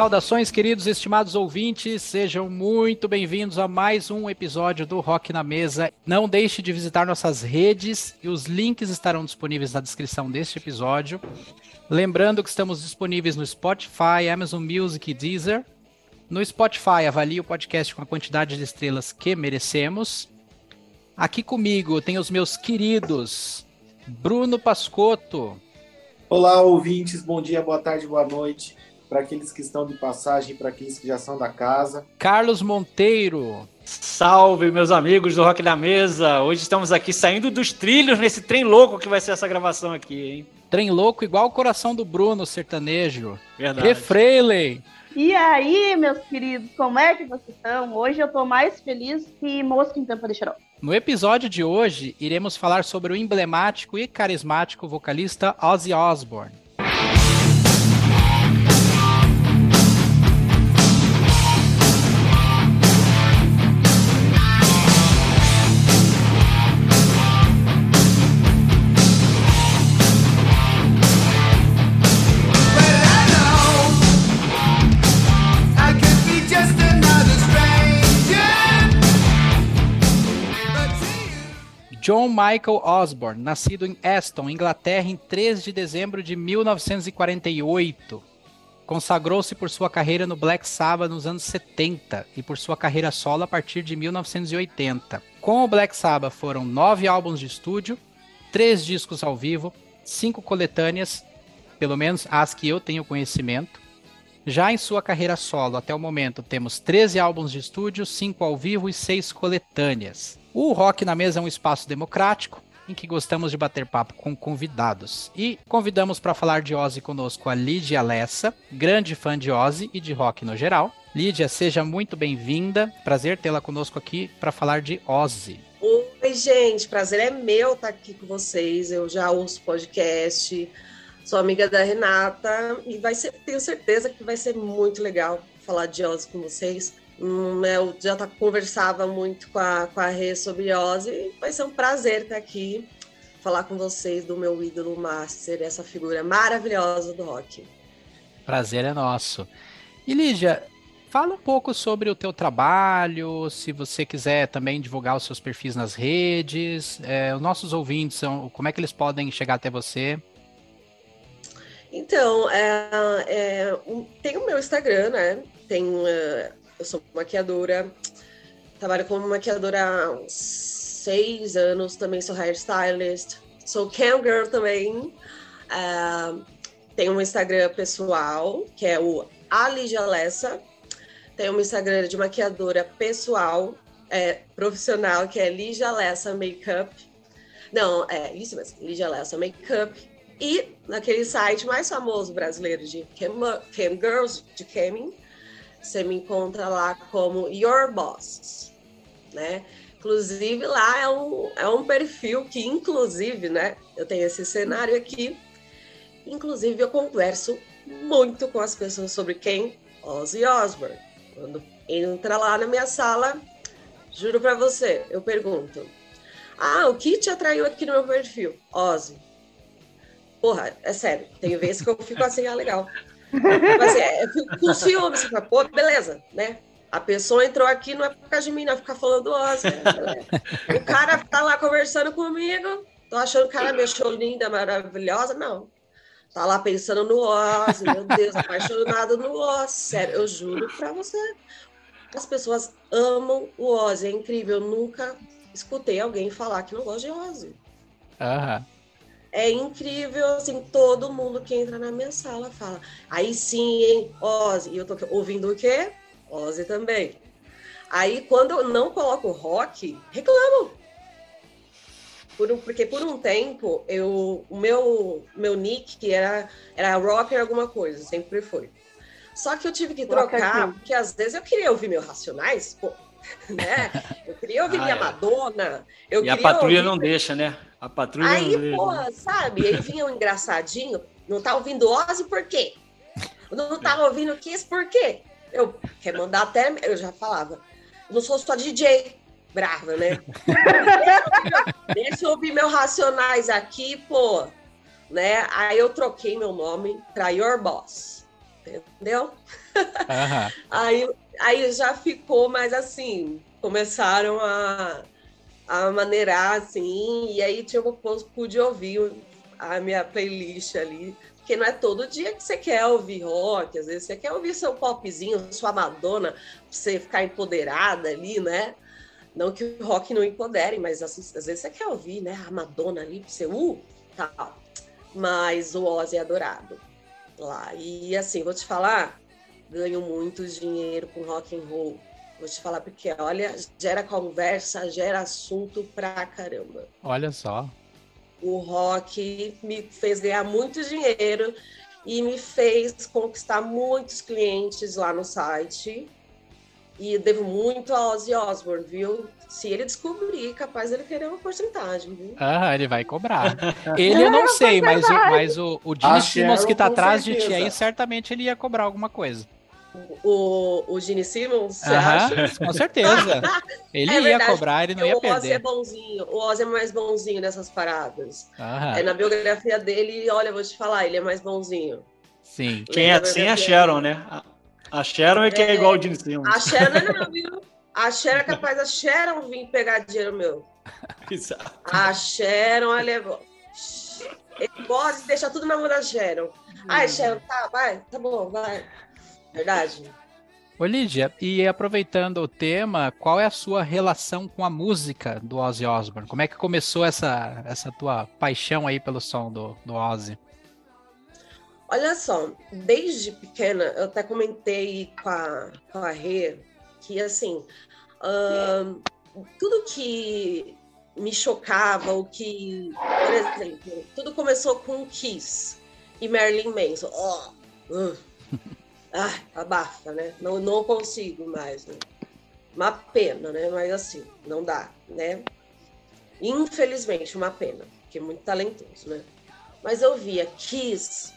Saudações, queridos e estimados ouvintes, sejam muito bem-vindos a mais um episódio do Rock na Mesa. Não deixe de visitar nossas redes e os links estarão disponíveis na descrição deste episódio. Lembrando que estamos disponíveis no Spotify, Amazon Music e Deezer. No Spotify, avalie o podcast com a quantidade de estrelas que merecemos. Aqui comigo tem os meus queridos Bruno Pascotto. Olá, ouvintes, bom dia, boa tarde, boa noite para aqueles que estão de passagem, para aqueles que já são da casa. Carlos Monteiro. Salve, meus amigos do Rock da Mesa! Hoje estamos aqui saindo dos trilhos nesse trem louco que vai ser essa gravação aqui, hein? Trem louco igual o coração do Bruno, sertanejo. Verdade. E Freiley. E aí, meus queridos, como é que vocês estão? Hoje eu tô mais feliz que mosca em tampa de xarope. No episódio de hoje, iremos falar sobre o emblemático e carismático vocalista Ozzy Osbourne. John Michael Osborne, nascido em Aston, Inglaterra, em 3 de dezembro de 1948. Consagrou-se por sua carreira no Black Sabbath nos anos 70 e por sua carreira solo a partir de 1980. Com o Black Sabbath foram nove álbuns de estúdio, três discos ao vivo, cinco coletâneas, pelo menos as que eu tenho conhecimento. Já em sua carreira solo, até o momento, temos 13 álbuns de estúdio, 5 ao vivo e 6 coletâneas. O Rock na Mesa é um espaço democrático em que gostamos de bater papo com convidados. E convidamos para falar de Ozzy conosco a Lídia Lessa, grande fã de Ozzy e de rock no geral. Lídia, seja muito bem-vinda. Prazer tê-la conosco aqui para falar de Ozzy. Oi, gente, prazer é meu estar aqui com vocês. Eu já ouço podcast, sou amiga da Renata e vai ser, tenho certeza que vai ser muito legal falar de Ozzy com vocês. Hum, eu já tá, conversava muito com a, com a Rê sobre Ozzy. Vai ser um prazer estar aqui, falar com vocês do meu ídolo master, essa figura maravilhosa do rock. Prazer é nosso. E Lígia, fala um pouco sobre o teu trabalho, se você quiser também divulgar os seus perfis nas redes, é, os nossos ouvintes, são, como é que eles podem chegar até você? Então, é, é, tem o meu Instagram, né? Tem uh, eu sou maquiadora, trabalho como maquiadora há uns seis anos, também sou hairstylist, sou cam girl também. Uh, tenho um Instagram pessoal, que é o Alijalessa. Tenho um Instagram de maquiadora pessoal, é, profissional, que é Lijalessa Makeup. Não, é isso mesmo, Lijalessa Makeup. E naquele site mais famoso brasileiro de cam, cam girls, de camming, você me encontra lá como Your Boss, né? Inclusive lá é um, é um perfil que, inclusive, né? Eu tenho esse cenário aqui. Inclusive, eu converso muito com as pessoas sobre quem? Ozzy Osbourne. Quando entra lá na minha sala, juro para você, eu pergunto: Ah, o que te atraiu aqui no meu perfil? Ozzy. Porra, é sério, tem vezes que eu fico assim, ah, legal. Mas é, eu fico com ciúme, você fala, pô, beleza, né? A pessoa entrou aqui não é por causa de mim, não é ficar falando do. Né? O cara tá lá conversando comigo, tô achando o cara me achou linda, maravilhosa, não. Tá lá pensando no Ozzy, meu Deus, apaixonado no Ozzy. Sério, eu juro pra você. As pessoas amam o Ozzy, é incrível. Eu nunca escutei alguém falar que não gosta de Ozzy. Aham é incrível, assim, todo mundo que entra na minha sala fala, aí sim, hein, Ozzy, e eu tô ouvindo o quê? Ozzy também. Aí, quando eu não coloco rock, reclamam. Por um, porque por um tempo, eu, o meu, meu nick era, era rocker alguma coisa, sempre foi. Só que eu tive que trocar, porque às vezes eu queria ouvir meu Racionais, pô, né? Eu queria ouvir ah, minha é. Madonna. Eu e a patrulha ouvir... não deixa, né? A patrulha Aí, porra, sabe? Aí vinha um engraçadinho, não tá ouvindo Ozzy por quê? Não tava ouvindo Kiss por quê? Eu quer mandar até. Eu já falava, não sou só DJ, brava, né? Deixa eu ouvir meus racionais aqui, pô. Né? Aí eu troquei meu nome para Your Boss. entendeu? Aí, aí já ficou mais assim, começaram a, a maneirar assim, e aí tipo, eu pude ouvir a minha playlist ali, porque não é todo dia que você quer ouvir rock, às vezes você quer ouvir seu popzinho, sua Madonna, pra você ficar empoderada ali, né? Não que o rock não empodere, mas assim, às vezes você quer ouvir, né, a Madonna ali, pra você, uh, tal. Mas o Ozzy é adorado lá. E assim, vou te falar, ganho muito dinheiro com rock and roll. Vou te falar porque, olha, gera conversa, gera assunto pra caramba. Olha só. O rock me fez ganhar muito dinheiro e me fez conquistar muitos clientes lá no site. E devo muito a Ozzy Osbourne, viu? Se ele descobrir, capaz ele querer uma porcentagem, viu? Ah, ele vai cobrar. Ele eu não sei, mas o, mas o, o Gene A Simmons que tá atrás de ti certeza. aí, certamente ele ia cobrar alguma coisa. O, o Gene Simmons, você Aham, acha? com certeza. Ele É ia verdade, cobrar, ele não ia o Ozzy é perder. bonzinho, o Ozzy é mais bonzinho nessas paradas. Aham, É, na biografia dele, olha, eu vou te falar, ele é mais bonzinho. sim. Quem é assim é a Sharon, né? A- A Sharon é que é igual o Gene Simmons. A Sharon não, viu? A Sharon é capaz da Sharon vir pegar dinheiro meu. Exato. A Sharon, ela é... Ele pode deixar tudo na mão da Sharon. Ai, Sharon, tá, vai, tá bom, vai. Verdade? Ô Lídia, e aproveitando o tema, qual é a sua relação com a música do Ozzy Osbourne? Como é que começou essa, essa tua paixão aí pelo som do, do Ozzy? Olha só, desde pequena, eu até comentei com a, com a Rê que, assim, tudo que me chocava, o que, por exemplo, tudo começou com Kiss e Marilyn Manson. Ó, uh, ah, abafa, né? Não, não consigo mais, né? Uma pena, né? Mas assim, não dá, né? Infelizmente, uma pena, porque é muito talentoso, né? Mas eu via Kiss,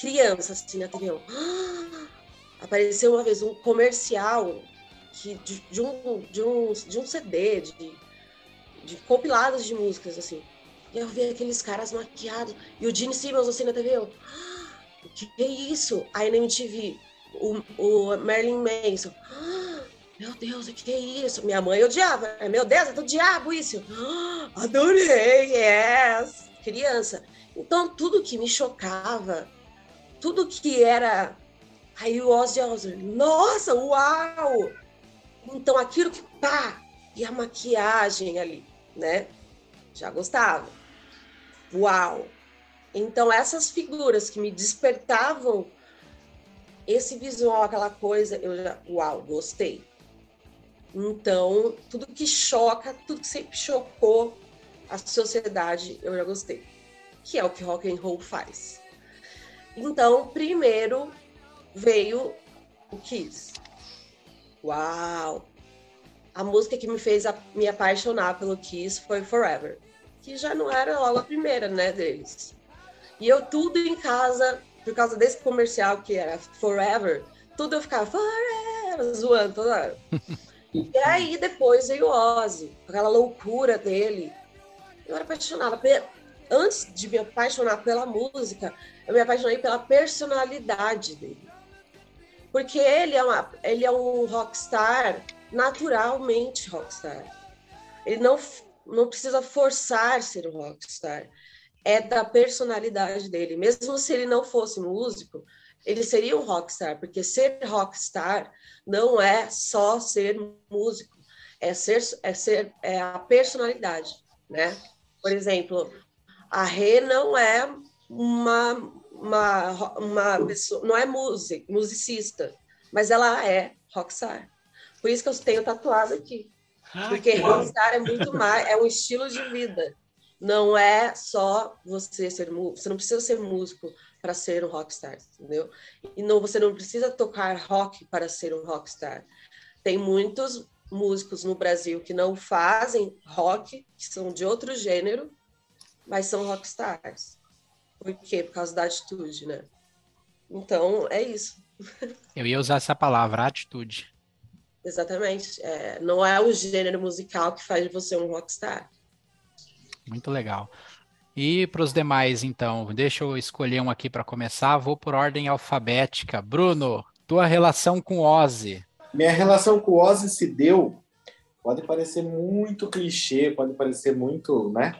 criança assim na TV. "Ah!" Apareceu uma vez um comercial que, de, de um, de, um, de um CD, de, de compilados de músicas, assim. E eu vi aqueles caras maquiados. E o Gene Simmons assim na TV. Eu, "Ah, que é isso? Aí na MTV, o, o Marilyn Manson. "Ah, meu Deus, o que é isso? Minha mãe odiava. Meu Deus, é do diabo isso. "Ah, adorei, yes! Criança. Então, tudo que me chocava, tudo que era. Aí o Ozzy Osbourne, nossa, uau! Então, aquilo que pá, e a maquiagem ali, né? Já gostava. Uau! Então, essas figuras que me despertavam esse visual, aquela coisa, eu já, uau, gostei. Então, tudo que choca, tudo que sempre chocou a sociedade, eu já gostei. Que é o que rock and roll faz. Então, primeiro veio o Kiss. Uau! A música que me fez a- me apaixonar pelo Kiss foi Forever, que já não era logo a primeira, né, deles. E eu tudo em casa, por causa desse comercial que era Forever, tudo eu ficava Forever, zoando toda hora. E aí depois veio o Ozzy, aquela loucura dele. Eu era apaixonada. Antes de me apaixonar pela música, eu me apaixonei pela personalidade dele. Porque ele é, uma, ele é um rockstar, naturalmente rockstar. Ele não, não precisa forçar ser um rockstar. É da personalidade dele. Mesmo se ele não fosse músico, ele seria um rockstar, porque ser rockstar não é só ser músico, é ser, é ser é a personalidade, né? Por exemplo, a Rê não é uma, uma, uma pessoa, não é music, musicista, mas ela é rockstar. Por isso que eu tenho tatuado aqui. Porque rockstar é muito mais, é um estilo de vida. Não é só você ser músico, você não precisa ser músico para ser um rockstar, entendeu? E não, você não precisa tocar rock para ser um rockstar. Tem muitos músicos no Brasil que não fazem rock, que são de outro gênero, mas são rockstars. Por quê? Por causa da atitude, né? Então, é isso. Eu ia usar essa palavra, atitude. Exatamente. É, não é o gênero musical que faz de você um rockstar. Muito legal. E para os demais, então, deixa eu escolher um aqui para começar. Vou por ordem alfabética. Bruno, tua relação com Ozzy. Minha relação com Ozzy se deu, pode parecer muito clichê, pode parecer muito, né?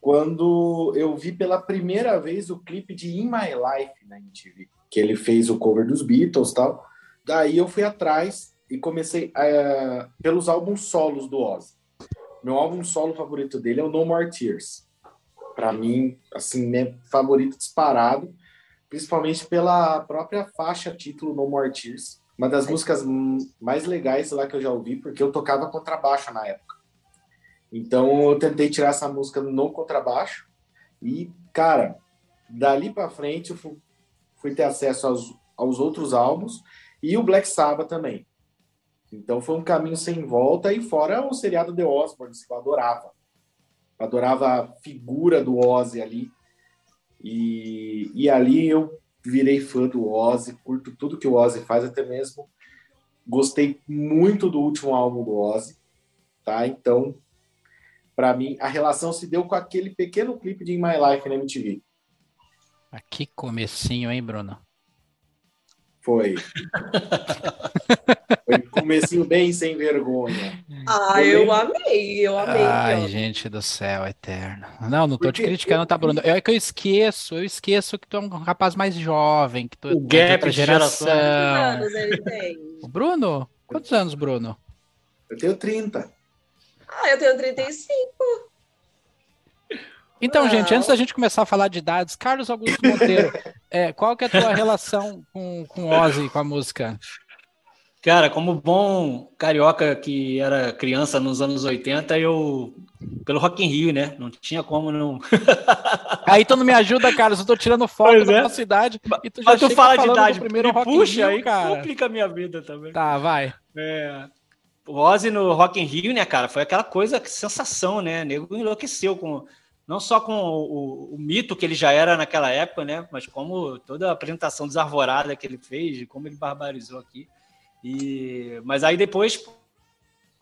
Quando eu vi pela primeira vez o clipe de In My Life na MTV, que ele fez o cover dos Beatles tal. Daí eu fui atrás e comecei uh, pelos álbuns solos do Ozzy. Meu álbum solo favorito dele é o No More Tears. Para mim, assim, meu favorito disparado, principalmente pela própria faixa título No More Tears uma das músicas mais legais lá que eu já ouvi, porque eu tocava contrabaixo na época. Então eu tentei tirar essa música no contrabaixo e, cara, dali para frente eu fui, fui, ter acesso aos, aos outros álbuns e o Black Sabbath também. Então foi um caminho sem volta e fora o seriado The Osborne, que eu adorava. Eu adorava a figura do Ozzy ali. E, e ali eu virei fã do Ozzy, curto tudo que o Ozzy faz, até mesmo gostei muito do último álbum do Ozzy, tá? Então, para mim, a relação se deu com aquele pequeno clipe de In My Life na MTV. Aqui comecinho, hein, Bruno? Foi. Foi comecinho bem sem vergonha. Ah, eu, eu amei, eu amei. Ai, eu. gente do céu, eterno. Não, não tô Porque te criticando, tá, Bruno? É que eu esqueço, eu esqueço que tu é um rapaz mais jovem, que tu o é outra geração. Quantos anos ele tem? O Bruno? Quantos anos, Bruno? Eu tenho 30. Ah, eu tenho 35. Então, Não. gente, antes da gente começar a falar de idades, Carlos Augusto Monteiro, é, qual que é a tua relação com, com Ozzy, com a música? Cara, como bom carioca que era criança nos anos 80, eu pelo Rock in Rio, né? Não tinha como não. aí tu não me ajuda, Carlos. Eu tô tirando foto pois da é. nossa idade e tu já Mas tu fala de idade, primeiro Rock puxa, Rio, aí cara. complica a minha vida também. Tá, vai. É. O Ozzy no Rock in Rio, né, cara, foi aquela coisa, que sensação, né? O nego enlouqueceu com não só com o, o, o, mito que ele já era naquela época, né? Mas como toda a apresentação desarvorada que ele fez, como ele barbarizou aqui. E, mas aí depois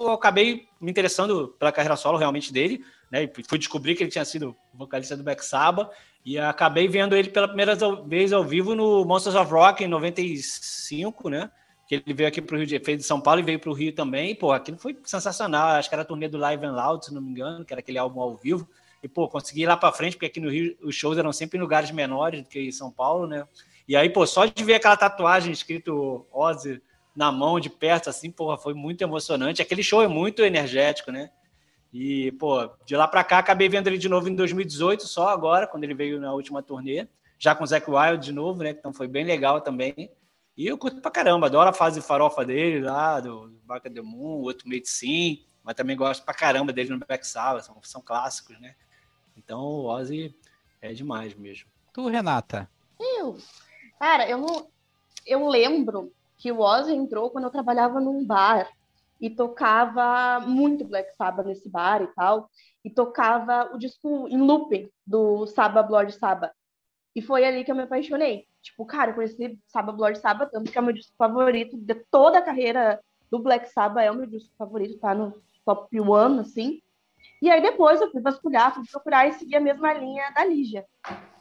eu acabei me interessando pela carreira solo realmente dele, né? Fui descobrir que ele tinha sido vocalista do Black Sabbath e acabei vendo ele pela primeira vez ao vivo no Monsters of Rock em 95, né? Que ele veio aqui para o Rio de fez de São Paulo e veio para o Rio também. Pô, aquilo foi sensacional. Acho que era a turnê do Live and Loud, se não me engano, que era aquele álbum ao vivo. E, pô, consegui ir lá para frente, porque aqui no Rio os shows eram sempre em lugares menores do que em São Paulo, né? E aí, pô, só de ver aquela tatuagem escrito Ozzy na mão, de perto, assim, porra, foi muito emocionante. Aquele show é muito energético, né? E, pô, de lá para cá, acabei vendo ele de novo em 2018, só agora, quando ele veio na última turnê, já com o Zac Wild de novo, né? Então foi bem legal também. E eu curto pra caramba, adoro a fase farofa dele lá, do Barca the Moon, o outro Medicine, mas também gosto pra caramba dele no Black Sabbath, são, são clássicos, né? Então o Ozzy é demais mesmo. Tu, Renata? Eu. Cara, eu não. Eu lembro que o Ozzy entrou quando eu trabalhava num bar e tocava muito Black Sabbath nesse bar e tal, e tocava o disco em looping do Sabbath Lord Sabbath. E foi ali que eu me apaixonei. Tipo, cara, eu conheci Sabbath Lord Sabbath, tanto que é o meu disco favorito de toda a carreira do Black Sabbath, é o meu disco favorito, tá no top one, assim. E aí depois eu fui vasculhar, fui procurar e seguir a mesma linha da Lígia.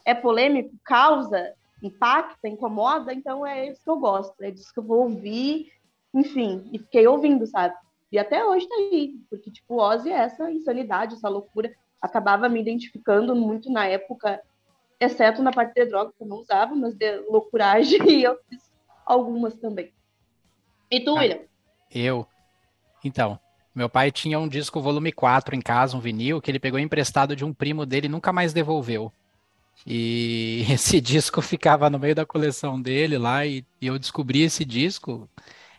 É polêmico, causa, impacta, incomoda, então é isso que eu gosto, é disso que eu vou ouvir, enfim, e fiquei ouvindo, sabe? E até hoje tá aí, porque, tipo, Ozzy é essa insanidade, essa loucura, acabava me identificando muito na época, exceto na parte de droga, que eu não usava, mas de loucuragem, eu fiz algumas também. E tu, ah, William? Eu? Então, meu pai tinha um disco volume 4 em casa, um vinil, que ele pegou emprestado de um primo dele e nunca mais devolveu. E esse disco ficava no meio da coleção dele lá, e, e eu descobri esse disco,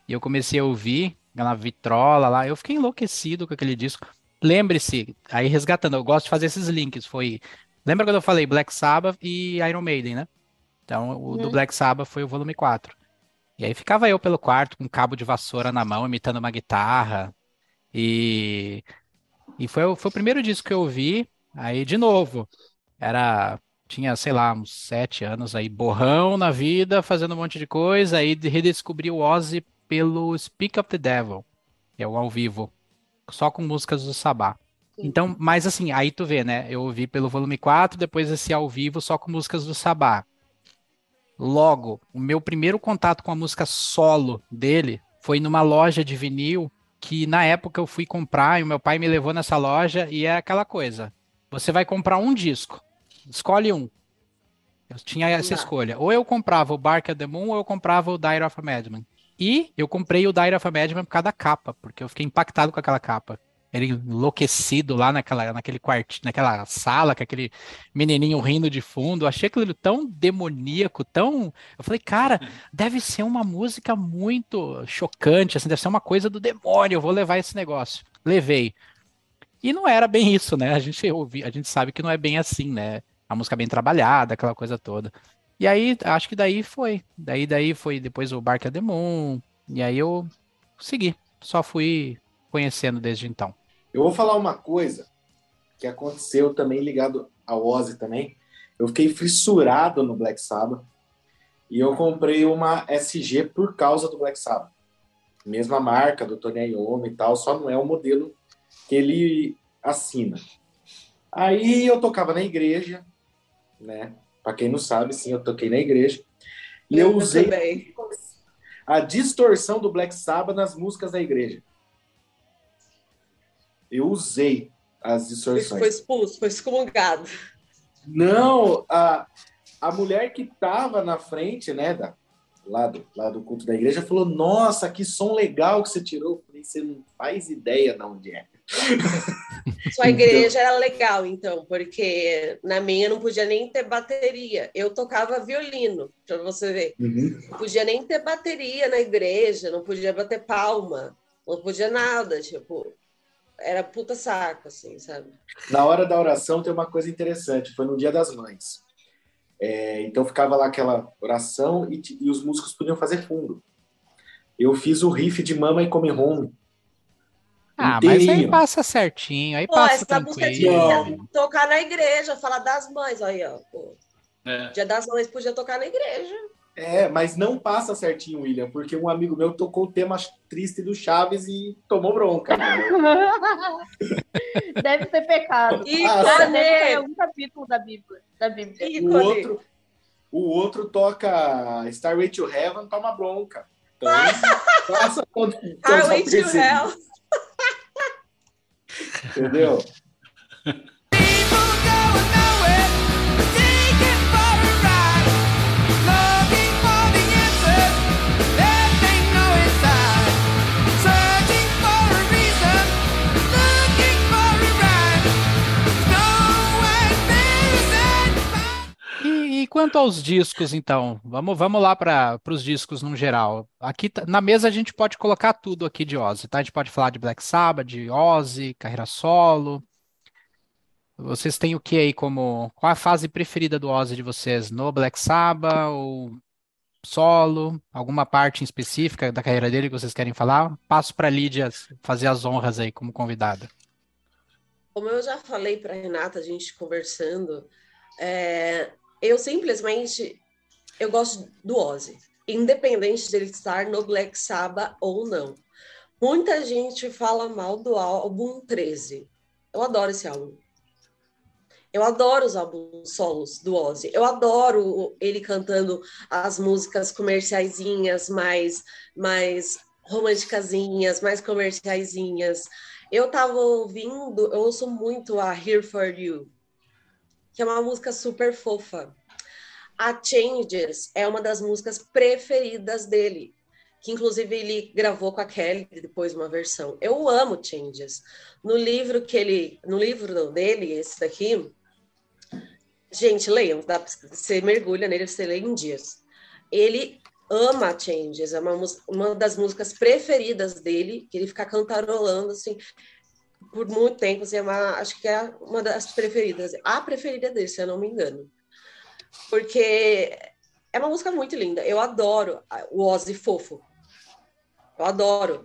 e eu comecei a ouvir na vitrola lá, eu fiquei enlouquecido com aquele disco. Lembre-se, aí resgatando, eu gosto de fazer esses links, foi... Lembra quando eu falei Black Sabbath e Iron Maiden, né? Então, o uhum. do Black Sabbath foi o volume 4. E aí ficava eu pelo quarto com um cabo de vassoura na mão, imitando uma guitarra, e, e foi, foi o primeiro disco que eu ouvi. Aí, de novo, era tinha, sei lá, uns sete anos aí, borrão na vida, fazendo um monte de coisa, aí redescobri o Ozzy pelo Speak of the Devil, que é o ao vivo, só com músicas do Sabá. Então, mas assim, aí tu vê, né? Eu ouvi pelo volume 4, depois esse ao vivo só com músicas do Sabá. Logo, o meu primeiro contato com a música solo dele foi numa loja de vinil que na época eu fui comprar e o meu pai me levou nessa loja e é aquela coisa. Você vai comprar um disco, escolhe um. Eu tinha essa escolha. Ou eu comprava o Bark at the Moon ou eu comprava o Diary of a Madman. E eu comprei o Diary of a Madman por causa da capa, porque eu fiquei impactado com aquela capa ele enlouquecido lá naquela, naquele quarto, naquela sala, com aquele menininho rindo de fundo. Eu achei aquilo tão demoníaco, tão. Eu falei, cara, deve ser uma música muito chocante, assim, deve ser uma coisa do demônio. Eu vou levar esse negócio. Levei. E não era bem isso, né? A gente ouvi, a gente sabe que não é bem assim, né? A música bem trabalhada, aquela coisa toda. E aí, acho que daí foi. Daí, daí foi depois o Barca Demon. E aí eu segui. Só fui conhecendo desde então. Eu vou falar uma coisa que aconteceu também ligado ao Ozzy também. Eu fiquei fissurado no Black Sabbath e eu comprei uma SG por causa do Black Sabbath. Mesma marca do Tony Iommi e tal, só não é o modelo que ele assina. Aí eu tocava na igreja, né? Para quem não sabe, sim, eu toquei na igreja. E eu, eu usei também. a distorção do Black Sabbath nas músicas da igreja eu usei as distorções. Foi expulso, foi excomungado. Não, a, a mulher que estava na frente, né, da, lá, do, lá do culto da igreja, falou: Nossa, que som legal que você tirou. Eu falei: Você não faz ideia de onde é. Sua igreja então... era legal, então, porque na minha não podia nem ter bateria. Eu tocava violino, para você ver. Uhum. Não podia nem ter bateria na igreja, não podia bater palma, não podia nada. Tipo, era puta saco, assim, sabe? Na hora da oração tem uma coisa interessante, foi no Dia das Mães. É, então ficava lá aquela oração e, e, os músicos podiam fazer fundo. Eu fiz o riff de Mama e Come Home. Ah, inteirinho. mas aí passa certinho, aí pô, passa essa música devia tocar na igreja, falar das mães, aí, ó. É. Dia das Mães podia tocar na igreja. É, mas não passa certinho, William, porque um amigo meu tocou o tema triste do Chaves e tomou bronca. Deve ser pecado. E ah, é um capítulo da Bíblia. Da Bíblia. O, outro, o outro toca Starway to Heaven, toma bronca. Então, passa todo. Starway to Hell. Entendeu? Quanto aos discos, então, vamos, vamos lá para os discos no geral. Aqui tá, na mesa a gente pode colocar tudo aqui de Ozzy, tá? A gente pode falar de Black Sabbath, de Ozzy, carreira solo. Vocês têm o que aí como. Qual a fase preferida do Ozzy de vocês? No Black Sabbath ou solo? Alguma parte em específica da carreira dele que vocês querem falar? Passo para Lídia fazer as honras aí como convidada. Como eu já falei para Renata, a gente conversando, é, eu simplesmente eu gosto do Ozzy, independente dele estar no Black Sabbath ou não. Muita gente fala mal do álbum 13. Eu adoro esse álbum. Eu adoro os álbuns solos do Ozzy. Eu adoro ele cantando as músicas comerciaisinhas, mais mais românticazinhas, mais comerciaisinhas. Eu tava ouvindo, eu ouço muito a Here for You, que é uma música super fofa. A Changes é uma das músicas preferidas dele, que inclusive ele gravou com a Kelly depois uma versão. Eu amo Changes. No livro que ele, no livro dele, esse daqui, gente, leiam, dá, você mergulha nele, você lê em dias. Ele ama Changes, é uma, uma das músicas preferidas dele, que ele fica cantarolando assim por muito tempo, assim, é uma, acho que é uma das preferidas, a preferida dele, se eu não me engano. Porque é uma música muito linda. Eu adoro o Ozzy fofo. Eu adoro.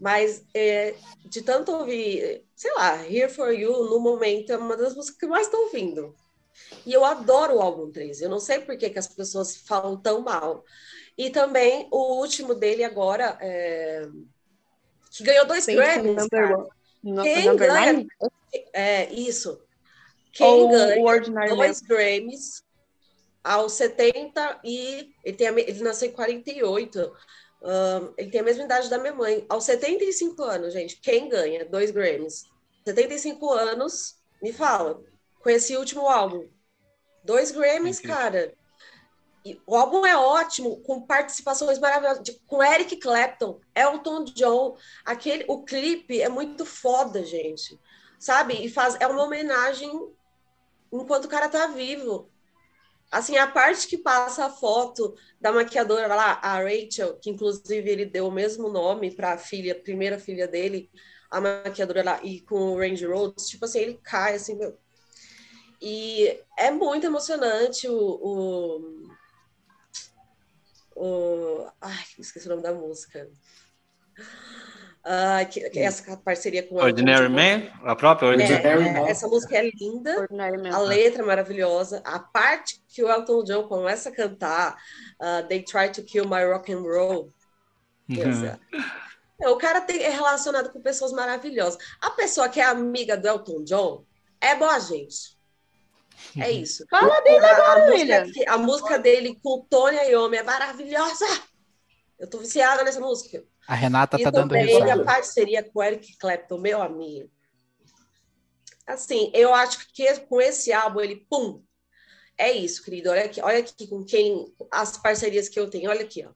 Mas é, de tanto ouvir, sei lá, Here For You, no momento, é uma das músicas que eu mais estou ouvindo. E eu adoro o álbum 3. Eu não sei por que, que as pessoas falam tão mal. E também o último dele agora, é... que ganhou dois Grammys. No Quem ganha? É, isso. Quem Ou ganha o dois Grammys aos 70 e ele, tem a ele nasceu em 48. Ahn, ele tem a mesma idade da minha mãe. Aos 75 anos, gente, quem ganha dois Grammys? 75 anos, me fala. Conheci o último álbum. Dois Grammys, Incrível. cara. O álbum é ótimo, com participações maravilhosas, de- com Eric Clapton, Elton John. Aquele, o clipe é muito foda, gente. Sabe? E faz, é uma homenagem enquanto o cara tá vivo. Assim, a parte que passa a foto da maquiadora lá, a Rachel, que inclusive ele deu o mesmo nome para a filha, primeira filha dele, a maquiadora lá, e com o Range Rhodes, tipo assim, ele cai assim, meu. E é muito emocionante o. o, o ai, esqueci o nome da música. Ah, que, que essa parceria com Ordinary John. Man, a própria É, Ordinary é, Man. essa música é linda. A letra é maravilhosa, a parte que o Elton John começa a cantar, uh, They Try to Kill My Rock and Roll. É. É, O cara tem, é relacionado com pessoas maravilhosas. A pessoa que é amiga do Elton John é boa gente. É isso. Fala dele A, a agora, música, William. que- a música dele com Tony Iommi é maravilhosa. Eu tô viciada nessa música. A Renata E tá dando também risada. a parceria com o Eric Clapton, meu amigo. Assim, eu acho que com esse álbum ele, pum, é isso, querido. Olha aqui, olha aqui com quem as parcerias que eu tenho. Olha aqui, ó.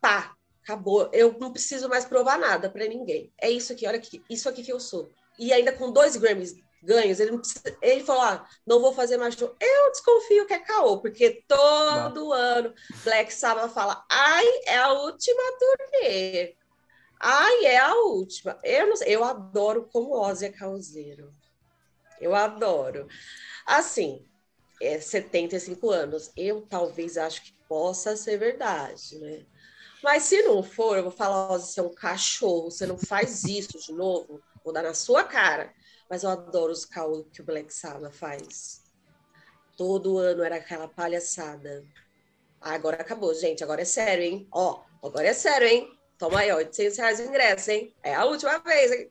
Pá, acabou. Eu não preciso mais provar nada para ninguém. É isso aqui, olha aqui, isso aqui que eu sou. E ainda com dois Grammys ganhos, ele, precisa- ele falou: ah, não vou fazer mais show. Eu desconfio que é caô, porque todo ano Black Sabbath fala: ai, é a última turnê. Ai, é a última. Eu não sei, eu adoro como Ozzy é causeiro. Eu adoro. Assim, é 75 anos. Eu talvez acho que possa ser verdade, né? Mas se não for, eu vou falar, Ozzy, você é um cachorro, você não faz isso de novo, vou dar na sua cara. Mas eu adoro os caô que o Black Sabbath faz. Todo ano era aquela palhaçada. Ah, agora acabou, gente. Agora é sério, hein? Ó, agora é sério, hein? Toma aí, ó, 800 reais de ingresso, hein? É a última vez, hein?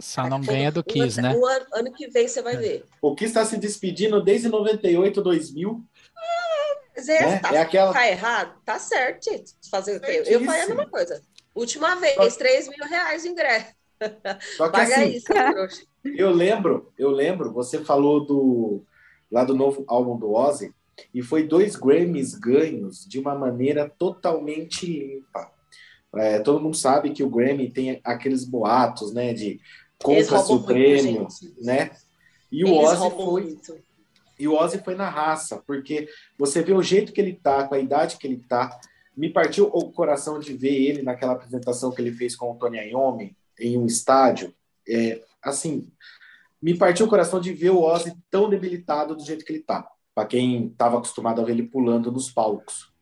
Só não ganha do Kiss, né? ano- O ano, ano que vem você vai ver. O Kiss está se despedindo desde 98, 2000. Mas é, né? tá, É aquela. tá errado? Tá certo. gente. Fazer o quê? Eu faria a mesma coisa. Última vez, Só- 3 mil reais de ingresso. Só que Paga assim, isso, eu lembro, eu lembro, você falou do lá do novo álbum do Ozzy e foi dois Grammys ganhos de uma maneira totalmente limpa. É, todo mundo sabe que o Grammy tem aqueles boatos, né, de compra-se o prêmio, né? E o Eles Ozzy roubam foi muito. E o Ozzy foi na raça, porque você vê o jeito que ele tá, com a idade que ele tá. Me partiu o coração de ver ele naquela apresentação que ele fez com o Tony Iommi em um estádio. É, assim, me partiu o coração de ver o Ozzy tão debilitado do jeito que ele tá. Para quem estava acostumado a ver ele pulando nos palcos.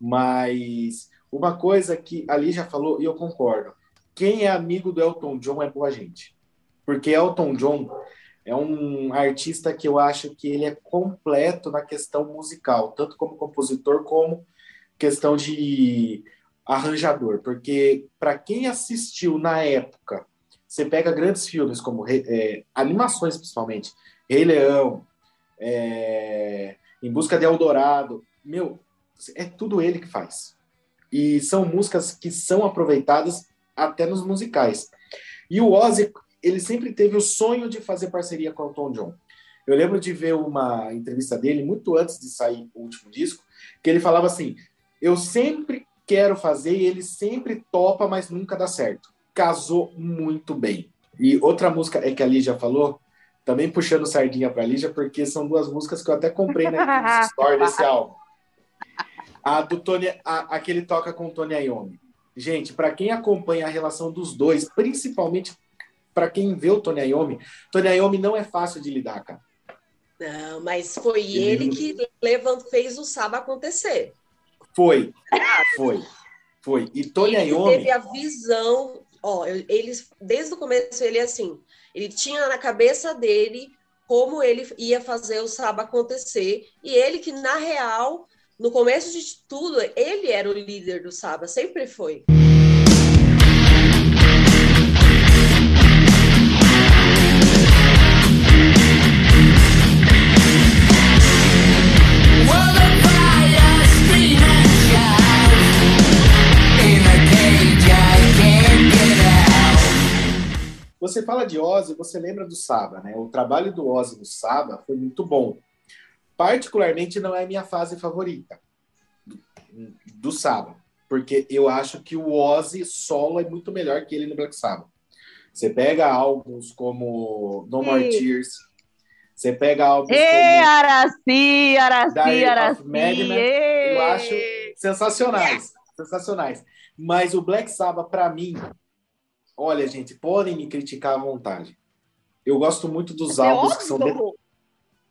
Mas uma coisa que ali já falou, e eu concordo: quem é amigo do Elton John é boa gente. Porque Elton John é um artista que eu acho que ele é completo na questão musical, tanto como compositor como questão de arranjador, porque para quem assistiu na época, você pega grandes filmes como é, animações principalmente, Rei Leão, é, Em Busca de Eldorado, meu, é tudo ele que faz. E são músicas que são aproveitadas até nos musicais. E o Ozzy, ele sempre teve o sonho de fazer parceria com o Elton John. Eu lembro de ver uma entrevista dele muito antes de sair o último disco, que ele falava assim: "Eu sempre quero fazer e ele sempre topa, mas nunca dá certo". Casou muito bem. E outra música é que a Lígia falou, também puxando sardinha para a Lígia, porque são duas músicas que eu até comprei na Store desse álbum. A do Tony, a, a que ele toca com o Tony Iommi. Gente, para quem acompanha a relação dos dois, principalmente para quem vê o Tony Iommi, Tony Iommi não é fácil de lidar, cara. Não, mas foi ele, ele que levant, fez o Saba acontecer. Foi, foi, foi. E Tony ele Iommi teve a visão, ó, eles desde o começo ele assim, ele tinha na cabeça dele como ele ia fazer o Saba acontecer e ele que na real no começo de tudo, ele era o líder do Saba, sempre foi. Você fala de Ozzy, você lembra do Saba, né? O trabalho do Ozzy no Saba foi muito bom. Particularmente não é minha fase favorita do, do Saba, porque eu acho que o Ozzy solo é muito melhor que ele no Black Sabbath. Você pega álbuns como No More Tears, você pega álbuns Ei, como Araci, Araci, Diary Araci. Madman, ei. eu acho sensacionais, sensacionais. Mas o Black Sabbath para mim, olha, gente, podem me criticar à vontade. Eu gosto muito dos É álbuns que são de- óbvio.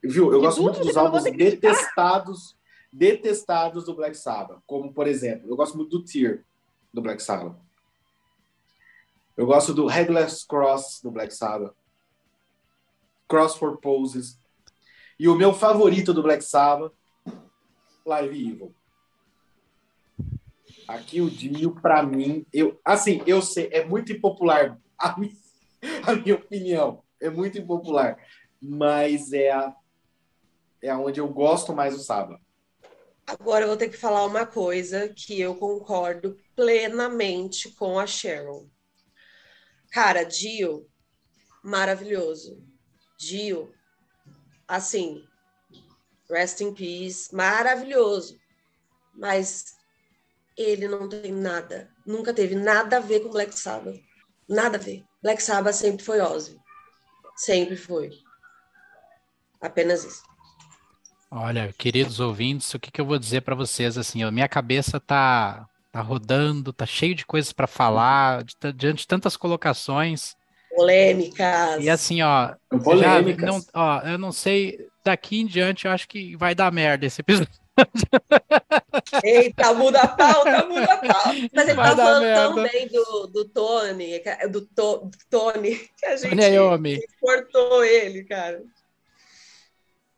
Viu? Eu gosto muito dos álbuns detestados, detestados do Black Sabbath. Como, por exemplo, eu gosto muito do Tear, do Black Sabbath. Eu gosto do Headless Cross, do Black Sabbath. Cross for Poses. E o meu favorito do Black Sabbath, Live Evil. Aqui o Dio, pra mim, eu, assim, eu sei, é muito impopular a, mi- a minha opinião, é muito impopular, mas é a é aonde eu gosto mais do Saba. Agora eu vou ter que falar uma coisa que eu concordo plenamente com a Cheryl. Cara, Dio, maravilhoso. Dio, assim, rest in peace, maravilhoso. Mas ele não tem nada, nunca teve nada a ver com Black Sabbath. Nada a ver. Black Sabbath sempre foi Ozzy. Sempre foi. Apenas isso. Olha, queridos ouvintes, o que que eu vou dizer para vocês assim, a minha cabeça tá tá rodando, tá cheio de coisas para falar, diante de tantas colocações. Polêmicas. E assim, ó, já, Polêmicas. não, ó, eu não sei, daqui em diante eu acho que vai dar merda esse episódio. Eita, muda a pauta, muda a pauta. Mas ele Vai tá dar falando merda. também do, do Tony, que- do, To- do Tony, que a gente Iommi. cortou ele, cara.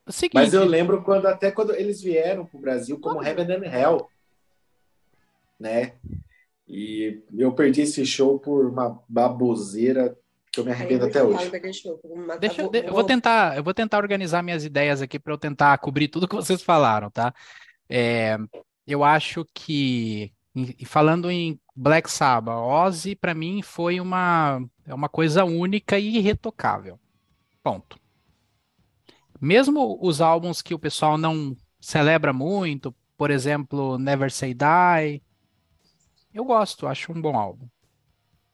Seguinte, Mas eu lembro quando até quando eles vieram pro Brasil como Heaven and Hell, né? E eu perdi esse show por uma baboseira que eu me arrependo até hoje. Deixa, eu- de- eu vou tentar, eu vou tentar organizar minhas ideias aqui para eu tentar cobrir tudo que vocês falaram, tá? É, eu acho que, falando em Black Sabbath, Ozzy para mim foi uma, é uma coisa única e irretocável. Ponto. Mesmo os álbuns que o pessoal não celebra muito, por exemplo, Never Say Die, eu gosto, acho um bom álbum.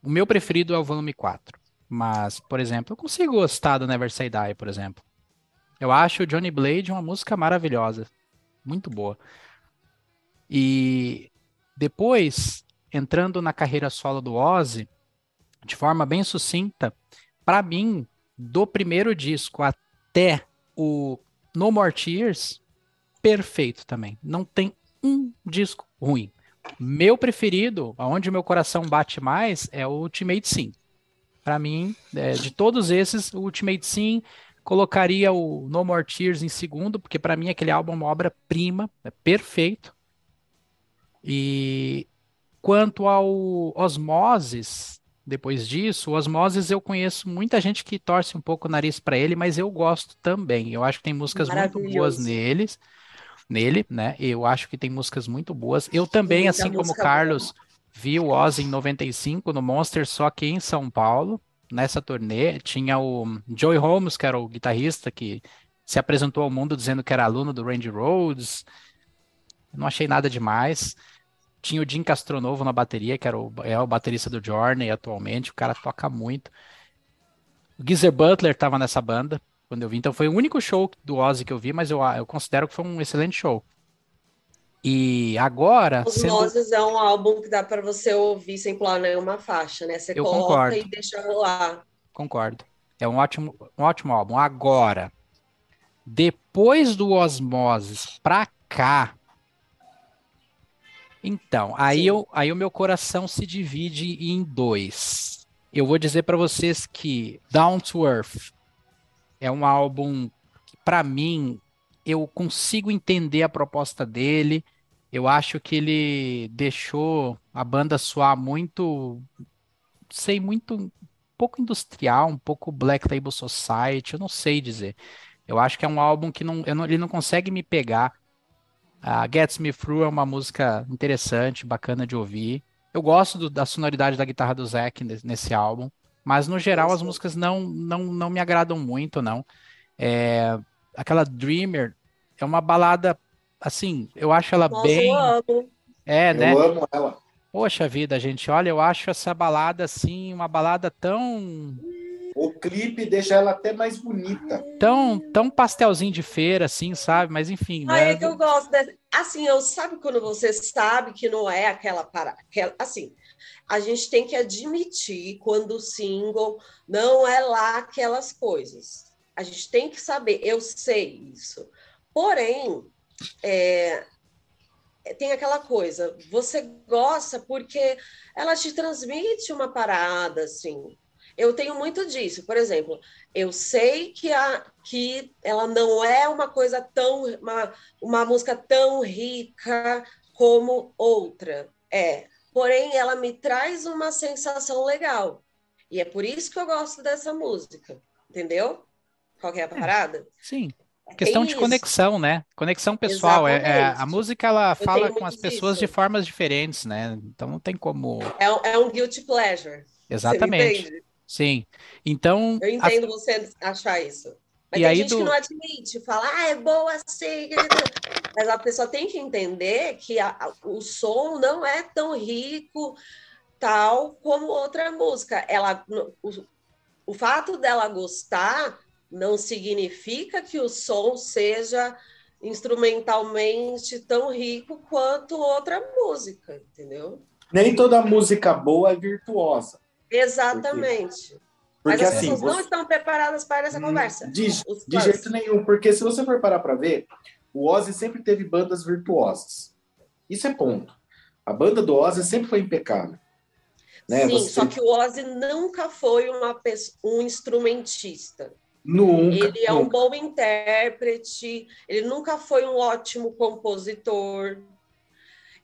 O meu preferido é o volume 4. Mas, por exemplo, eu consigo gostar do Never Say Die, por exemplo. Eu acho o Johnny Blade uma música maravilhosa. Muito boa. E depois, entrando na carreira solo do Ozzy, de forma bem sucinta, para mim, do primeiro disco até o No More Tears, perfeito também. Não tem um disco ruim. Meu preferido, aonde meu coração bate mais, é o Ultimate Sim. Para mim, é, de todos esses, o Ultimate Sim colocaria o No More Tears em segundo, porque para mim aquele álbum é uma obra-prima, é perfeito. E quanto ao Osmosis, depois disso, o Osmosis eu conheço muita gente que torce um pouco o nariz para ele, mas eu gosto também. Eu acho que tem músicas muito boas neles, nele, né? Eu acho que tem músicas muito boas. Eu também, assim como o Carlos, vi o Ozzy em 95 no Monster, só que em São Paulo, nessa turnê. Tinha o Joey Holmes, que era o guitarrista que se apresentou ao mundo dizendo que era aluno do Randy Rhoads. Não achei nada demais. Tinha o Jim Castronovo na bateria, que era o, é o baterista do Journey atualmente. O cara toca muito. O Geezer Butler estava nessa banda quando eu vi. Então foi o único show do Ozzy que eu vi, mas eu, eu considero que foi um excelente show. E agora, sendo... Osmosis é um álbum que dá para você ouvir sem pular nenhuma faixa, né? Você Eu coloca concordo. e deixa rolar. Concordo. É um ótimo, um ótimo álbum. Agora, depois do Osmosis pra cá, então, aí, Sim. eu, aí o meu coração se divide em dois. Eu vou dizer pra vocês que Down to Earth é um álbum que, pra mim, eu consigo entender a proposta dele. Eu acho que ele deixou a banda soar muito, sei, muito um pouco industrial, um pouco Black Label Society, eu não sei dizer. Eu acho que é um álbum que não, não- ele não consegue me pegar. A Gets Me Through é uma música interessante, bacana de ouvir. Eu gosto do- da sonoridade da guitarra do Zac nesse, álbum. Mas no geral as músicas não, não, não me agradam muito, não. É, aquela Dreamer é uma balada, assim, eu acho ela Nossa, bem. eu amo. É, né? Eu amo ela. Poxa vida, gente, olha, eu acho essa balada assim, uma balada tão, O clipe deixa ela até mais bonita. tão, tão pastelzinho de feira, assim, sabe? Mas enfim, Ah, né? é que eu gosto dessa. Assim, eu sabe quando você sabe que não é aquela para aquela, assim, a gente tem que admitir quando o single não é lá aquelas coisas. A gente tem que saber, eu sei isso. Porém, é, tem aquela coisa, você gosta porque ela te transmite uma parada, assim. Eu tenho muito disso. Por exemplo, eu sei que, a, que ela não é uma coisa tão. Uma, uma música tão rica como outra. É. Porém, ela me traz uma sensação legal. E é por isso que eu gosto dessa música. Entendeu? Qual é a parada? Sim, É questão de isso. conexão, né? Conexão pessoal. É, é- a música ela Eu fala com as pessoas de formas diferentes, né? Então não tem como. É, um- é um guilty pleasure. Exatamente. Sim. Então, Eu a- entendo você achar isso. Mas E tem aí gente do- que não admite, fala, ah, é boa assim. Mas a pessoa tem que entender que a- a- o som não é tão rico, tal, como outra música. Ela, o, o fato dela gostar não significa que o som seja instrumentalmente tão rico quanto outra música, entendeu? Nem toda música boa é virtuosa. Exatamente. Porque Mas as assim, pessoas não você- estão preparadas para essa Hum, conversa. De, de jeito nenhum, porque se você for parar para ver, o Ozzy sempre teve bandas virtuosas. Isso é ponto. A banda do Ozzy sempre foi impecável. Né? Sim, Você só que o Ozzy nunca foi uma um instrumentista. Nunca, Ele é um nunca. bom intérprete, ele nunca foi um ótimo compositor.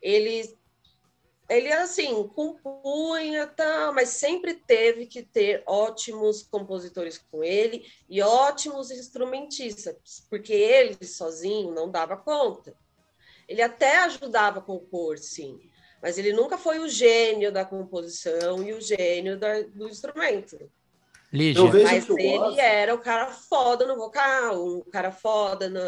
Ele, ele assim, compunha, tá, mas sempre teve que ter ótimos compositores com ele e ótimos instrumentistas, porque ele sozinho não dava conta. Ele até ajudava a compor, sim, mas ele nunca foi o gênio da composição e o gênio da- do instrumento. Lígia, Eu vejo Mas que o ele Ozzy, era o cara foda no vocal, um cara foda no...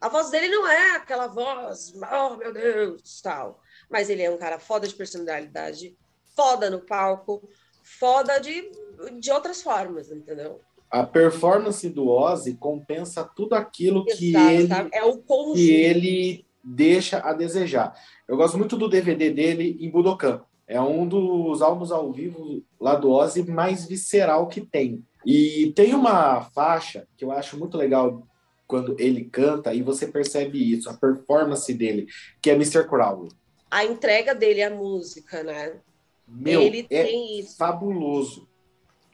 A voz dele não é aquela voz, oh meu Deus, tal. Mas ele é um cara foda de personalidade, foda no palco, foda de, de outras formas, entendeu? a performance do Ozzy compensa tudo aquilo que Exato, ele, tá? É o conjunto. que ele deixa a desejar. Eu gosto muito do DVD dele em Budokan. É um dos álbuns ao vivo lá do Ozzy mais visceral que tem. E tem uma faixa que eu acho muito legal quando ele canta e você percebe isso, a performance dele, que é Mr. Crowley. A entrega dele à música, né? Meu, ele é tem isso. fabuloso.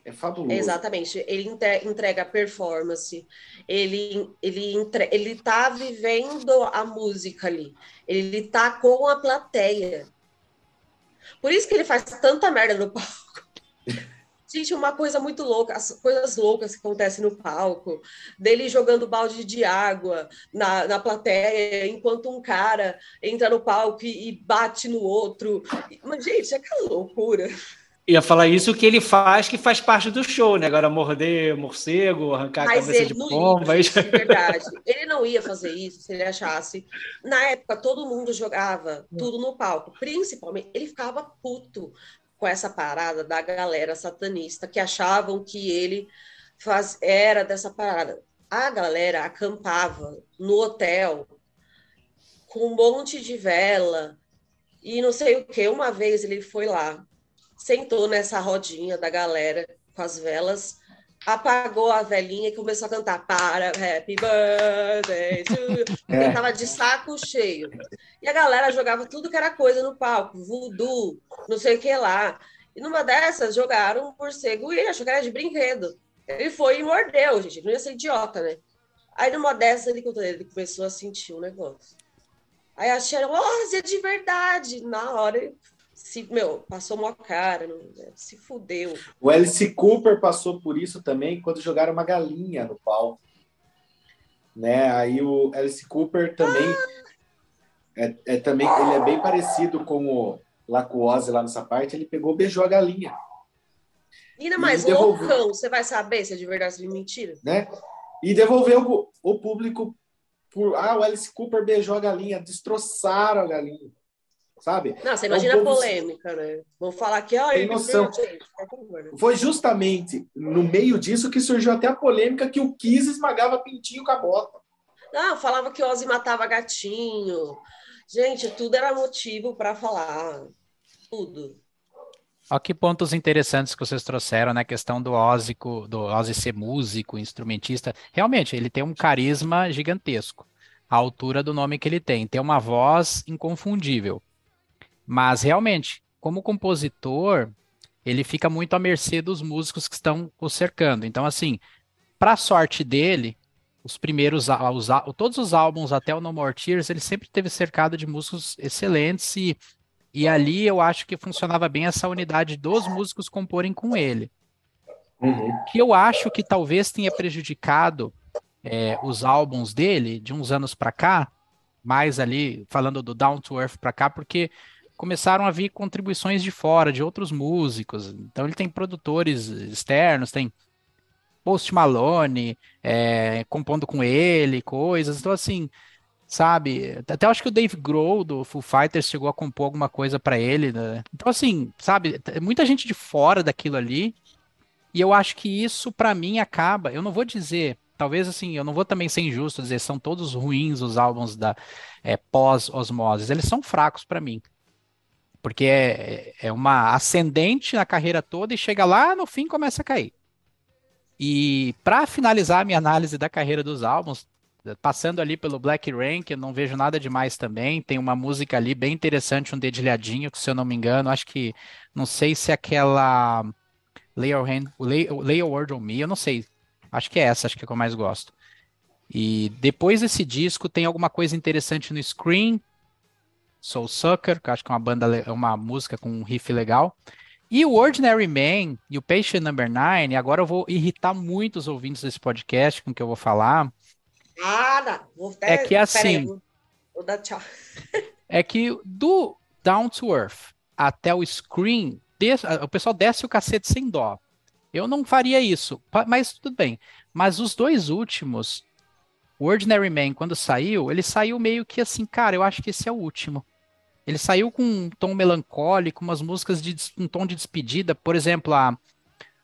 É fabuloso. Exatamente, ele entrega a performance, ele, ele, entre, ele tá vivendo a música ali, ele tá com a plateia. Por isso que ele faz tanta merda no palco. Gente, uma coisa muito louca, as coisas loucas que acontecem no palco, dele jogando balde de água na, na plateia, enquanto um cara entra no palco e, e bate no outro. Mas, gente, é aquela loucura. Ia falar isso que ele faz, que faz parte do show, né? Agora morder morcego, arrancar a Mas cabeça ele de pomba. ia, isso- de verdade. Ele não ia fazer isso se ele achasse. Na época, todo mundo jogava tudo no palco. Principalmente, ele ficava puto com essa parada da galera satanista que achavam que ele faz, era dessa parada. A galera acampava no hotel com um monte de vela e não sei o que. Uma vez ele foi lá, sentou nessa rodinha da galera com as velas, apagou a velhinha e começou a cantar para Happy Birthday to you. É. Ele tava de saco cheio. E a galera jogava tudo que era coisa no palco, voodoo, não sei o que lá. E numa dessas jogaram um morcego e ele achou que era de brinquedo. Ele foi e mordeu, gente. Não ia ser idiota, né? Aí numa dessas ele, ele começou a sentir um negócio. Aí acharam, oh, é de verdade. Na hora, ele se, meu, passou uma cara, não- se fudeu. O Alice Cooper passou por isso também quando jogaram uma galinha no palco. Né? Aí o Alice Cooper também é, é também ele é bem parecido com o Ozzy lá nessa parte, ele pegou, beijou a galinha. Ainda mais loucão, você vai saber se é de verdade ou de mentira. né? E devolveu o, o público por. Ah, o Alice Cooper beijou a galinha, destroçaram a galinha. Sabe? Não, você É imagina a povo- polêmica, né? Vão falar que, olha, Tem noção. gente, né? Foi justamente no meio disso que surgiu até a polêmica que o Kiss esmagava pintinho com a bota. Não, falava que o Ozzy matava gatinho. Gente, tudo era motivo para falar. Tudo. Olha que pontos interessantes que vocês trouxeram, né? A questão do Ozzy, do Ozzy ser músico, instrumentista. Realmente, ele tem um carisma gigantesco, à altura do nome que ele tem. Tem uma voz inconfundível. Mas, realmente, como compositor, ele fica muito à mercê dos músicos que estão o cercando. Então, assim, para sorte dele, os primeiros, os todos os álbuns até o No More Tears, ele sempre teve cercado de músicos excelentes e e ali eu acho que funcionava bem essa unidade dos músicos comporem com ele. Que eu acho que talvez tenha prejudicado é, os álbuns dele de uns anos para cá, mais ali, falando do Down to Earth para cá, porque começaram a vir contribuições de fora, de outros músicos. Então ele tem produtores externos, tem Post Malone é, compondo com ele, coisas. Então, assim, sabe? Até acho que o Dave Grohl do Foo Fighters chegou a compor alguma coisa pra ele, né? Então, assim, sabe? Muita gente de fora daquilo ali. E eu acho que isso, pra mim, acaba. Eu não vou dizer, talvez assim, eu não vou também ser injusto dizer são todos ruins os álbuns da é, pós-osmoses. Eles são fracos pra mim. Porque é, é uma ascendente na carreira toda e chega lá no fim começa a cair. E para finalizar a minha análise da carreira dos álbuns, passando ali pelo Black Rain, que eu não vejo nada demais também, tem uma música ali bem interessante, um dedilhadinho, que se eu não me engano, acho que, não sei se é aquela Lay Your, Hand, Lay, Lay Your Word on Me, eu não sei, acho que é essa, acho que é que eu mais gosto. E depois desse disco tem alguma coisa interessante no Scream, Soul Sucker, que eu acho que é uma banda, é uma música com um riff legal. E o Ordinary Man e o Patient Number 9, agora eu vou irritar muito os ouvintes desse podcast com o que eu vou falar, Ah, não. Vou até... É que assim- aí, vou- dar tchau. é que do Down to Earth até o Scream, des- o pessoal desce o cacete sem dó. Eu não faria isso, mas tudo bem. Mas os dois últimos, o Ordinary Man, quando saiu, ele saiu meio que assim, cara, eu acho que esse é o último. Ele saiu com um tom melancólico, umas músicas de um tom de despedida, por exemplo, a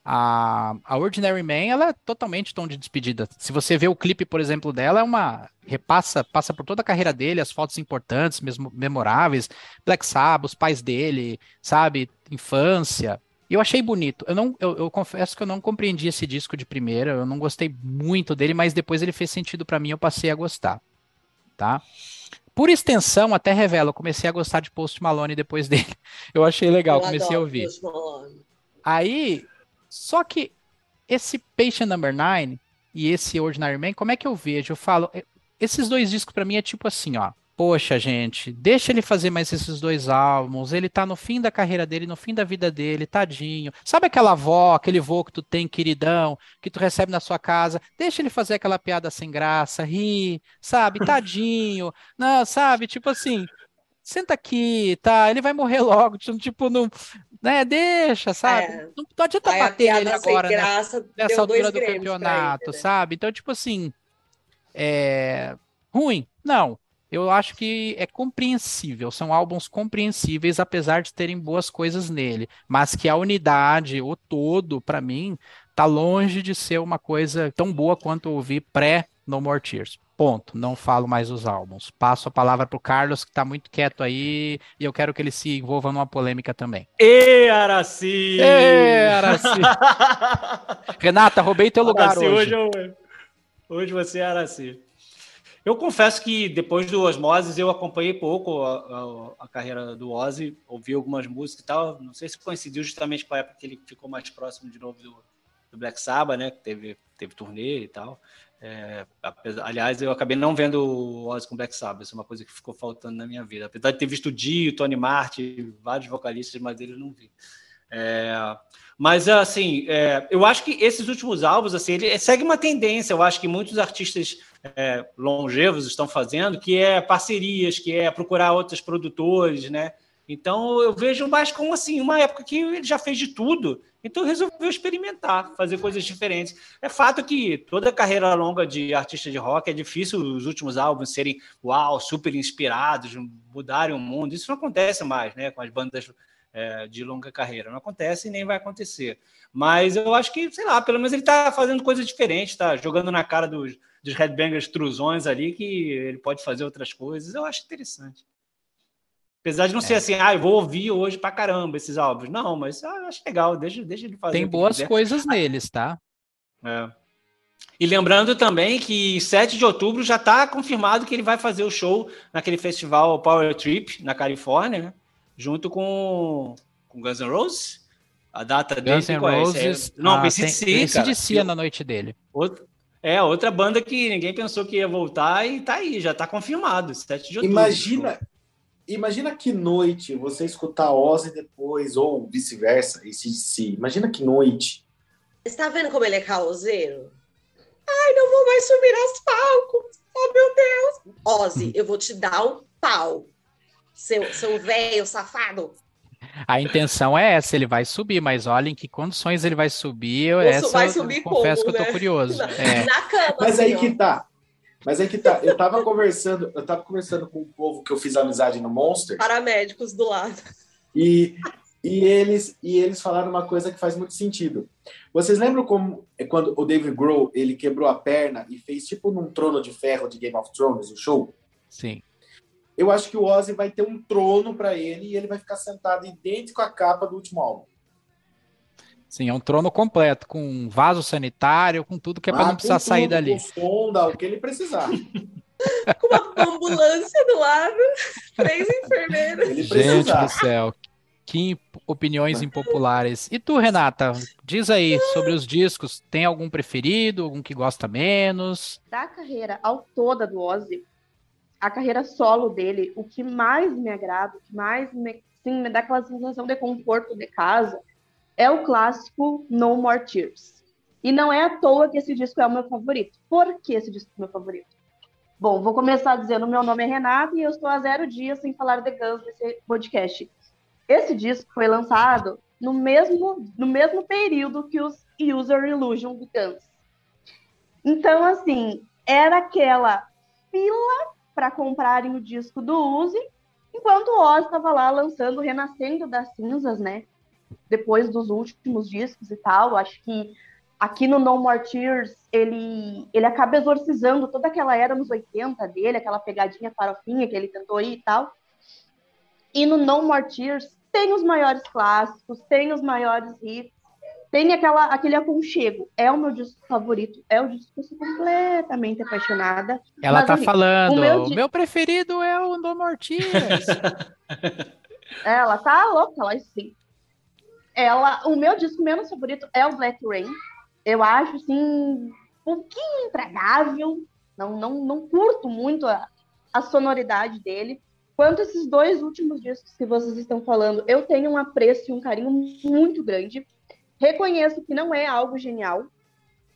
a, a Ordinary Man, ela é totalmente tom de despedida. Se você vê o clipe, por exemplo, dela, é uma repassa, passa por toda a carreira dele, as fotos importantes, mesmo memoráveis, Black Sabbath, os pais dele, sabe, infância. E eu achei bonito. Eu não, eu, eu confesso que eu não compreendi esse disco de primeira, eu não gostei muito dele, mas depois ele fez sentido pra mim, eu passei a gostar, tá? Por extensão, até revela, eu comecei a gostar de Post Malone depois dele. Eu achei legal, Eu comecei a ouvir. Aí, só que esse Patient Number 9 e esse Ordinary Man, como é que eu vejo? Eu falo, eh, esses dois discos pra mim é tipo assim, ó. Poxa, gente, deixa ele fazer mais esses dois álbuns. Ele tá no fim da carreira dele, no fim da vida dele, tadinho. Sabe aquela avó, aquele vô que tu tem, queridão, que tu recebe na sua casa? Deixa ele fazer aquela piada sem graça, rir, sabe? Tadinho. Não, sabe? Tipo assim, senta aqui, tá? Ele vai morrer logo. Tipo, não, né? Deixa, sabe? É. Não, não adianta bater piada sem agora, né? graça nessa deu dois altura do campeonato, ele, né? sabe? Então, tipo assim, é ruim? Não. Eu acho que é compreensível, são álbuns compreensíveis, apesar de terem boas coisas nele, mas que a unidade, o todo, pra mim, tá longe de ser uma coisa tão boa quanto eu ouvi pré No More Tears. Ponto. Não falo mais os álbuns. Passo a palavra pro Carlos, que tá muito quieto aí, e eu quero que ele se envolva numa polêmica também. Ê, Araci! Ê, Araci! Renata, roubei teu lugar Araci, hoje. hoje, eu- hoje você é Araci. Eu confesso que depois do Osmoses eu acompanhei pouco a, a- a carreira do Ozzy, ouvi algumas músicas e tal. Não sei se coincidiu justamente com a época que ele ficou mais próximo de novo do, do Black Sabbath, né? Que teve, teve turnê e tal. É, apesar- aliás, eu acabei não vendo o Ozzy com Black Sabbath, isso é uma coisa que ficou faltando na minha vida. Apesar de ter visto o Dio, Tony Martin, vários vocalistas, mas ele não vi. É, mas assim, é, eu acho que esses últimos álbuns, assim, ele segue uma tendência. Eu acho que muitos artistas é, longevos estão fazendo, que é parcerias, que é procurar outros produtores, né? Então eu vejo mais como assim, uma época que ele já fez de tudo, então resolveu experimentar, fazer coisas diferentes. É fato que toda a carreira longa de artista de rock é difícil os últimos álbuns serem uau, super inspirados, mudarem o mundo. Isso não acontece mais, né, com as bandas é, de longa carreira. Não acontece e nem vai acontecer. Mas eu acho que, sei lá, pelo menos ele está fazendo coisas diferentes, está jogando na cara dos, dos headbangers truzões ali que ele pode fazer outras coisas. Eu acho interessante. Apesar de não é. ser assim, ah, eu vou ouvir hoje pra caramba esses álbuns. Não, mas ah, eu acho legal, deixa, deixa ele fazer. Tem boas coisas neles, tá? É. E lembrando também que 7 de outubro já está confirmado que ele vai fazer o show naquele festival Power Trip na Califórnia, né? junto com, com Guns N' Roses. A data dele Guns N' Roses. É, não, ah, PCC, cara. PCC na noite dele. Outro, é, outra banda que ninguém pensou que ia voltar e tá aí, já tá confirmado, 7 de outubro. Imagina, Imagina que noite você escutar Ozzy depois, ou vice-versa, e se, se, imagina que noite. Está vendo como ele é causeiro? Ai, não vou mais subir aos palcos. Oh, meu Deus. Ozzy, eu vou te dar um pau. Seu, seu velho safado. A intenção é essa, ele vai subir, mas olha em que condições ele vai subir. Eu, essa vai subir eu confesso como, que eu tô né? curioso. Na, é. na cama. Mas assim, aí que tá. Mas aí que tá. Eu tava conversando, eu tava conversando com o povo que eu fiz amizade no Monster. Paramédicos do lado. E, e, eles, e eles falaram uma coisa que faz muito sentido. Vocês lembram como é quando o David Grohl ele quebrou a perna e fez tipo num trono de ferro de Game of Thrones, o show? Sim. Eu acho que o Ozzy vai ter um trono para ele e ele vai ficar sentado idêntico à capa do último álbum. Sim, é um trono completo, com vaso sanitário, com tudo que é para Ah, não precisar com sair tudo, dali. Com sonda, o que ele precisar. Com uma ambulância do lado, três enfermeiras. Ele Gente precisar. do céu, que opiniões impopulares. E tu, Renata, diz aí sobre os discos, tem algum preferido, algum que gosta menos? Da carreira ao toda do Ozzy, a carreira solo dele, o que mais me agrada, o que mais me, sim, me dá aquela sensação de conforto de casa, é o clássico No More Tears. E não é à toa que esse disco é o meu favorito. Por que esse disco é o meu favorito? Bom, vou começar dizendo: meu nome é Renata e eu estou há zero dias sem falar de Guns nesse podcast. Esse disco foi lançado no mesmo, no mesmo período que os User Illusion do Guns. Então, assim, era aquela fila para comprarem o disco do Uzi, enquanto o Oz estava lá lançando Renascendo das Cinzas, né? Depois dos últimos discos e tal. Acho que aqui no No More Tears ele, ele acaba exorcizando toda aquela era nos 80 dele, aquela pegadinha farofinha que ele tentou ir e tal. E no No More Tears tem os maiores clássicos, tem os maiores hits, tem aquela, aquele aconchego. É o meu disco favorito, é o disco que eu sou completamente apaixonada. Ela Mas, tá assim, falando, o meu meu, di- preferido é o No More Tears. Ela tá louca, ela sim. Ela, o meu disco menos favorito é o Black Rain. Eu acho assim um pouquinho entregável. Não, não, não curto muito a, a sonoridade dele. Quanto esses dois últimos discos que vocês estão falando, eu tenho um apreço e um carinho muito grande. Reconheço que não é algo genial.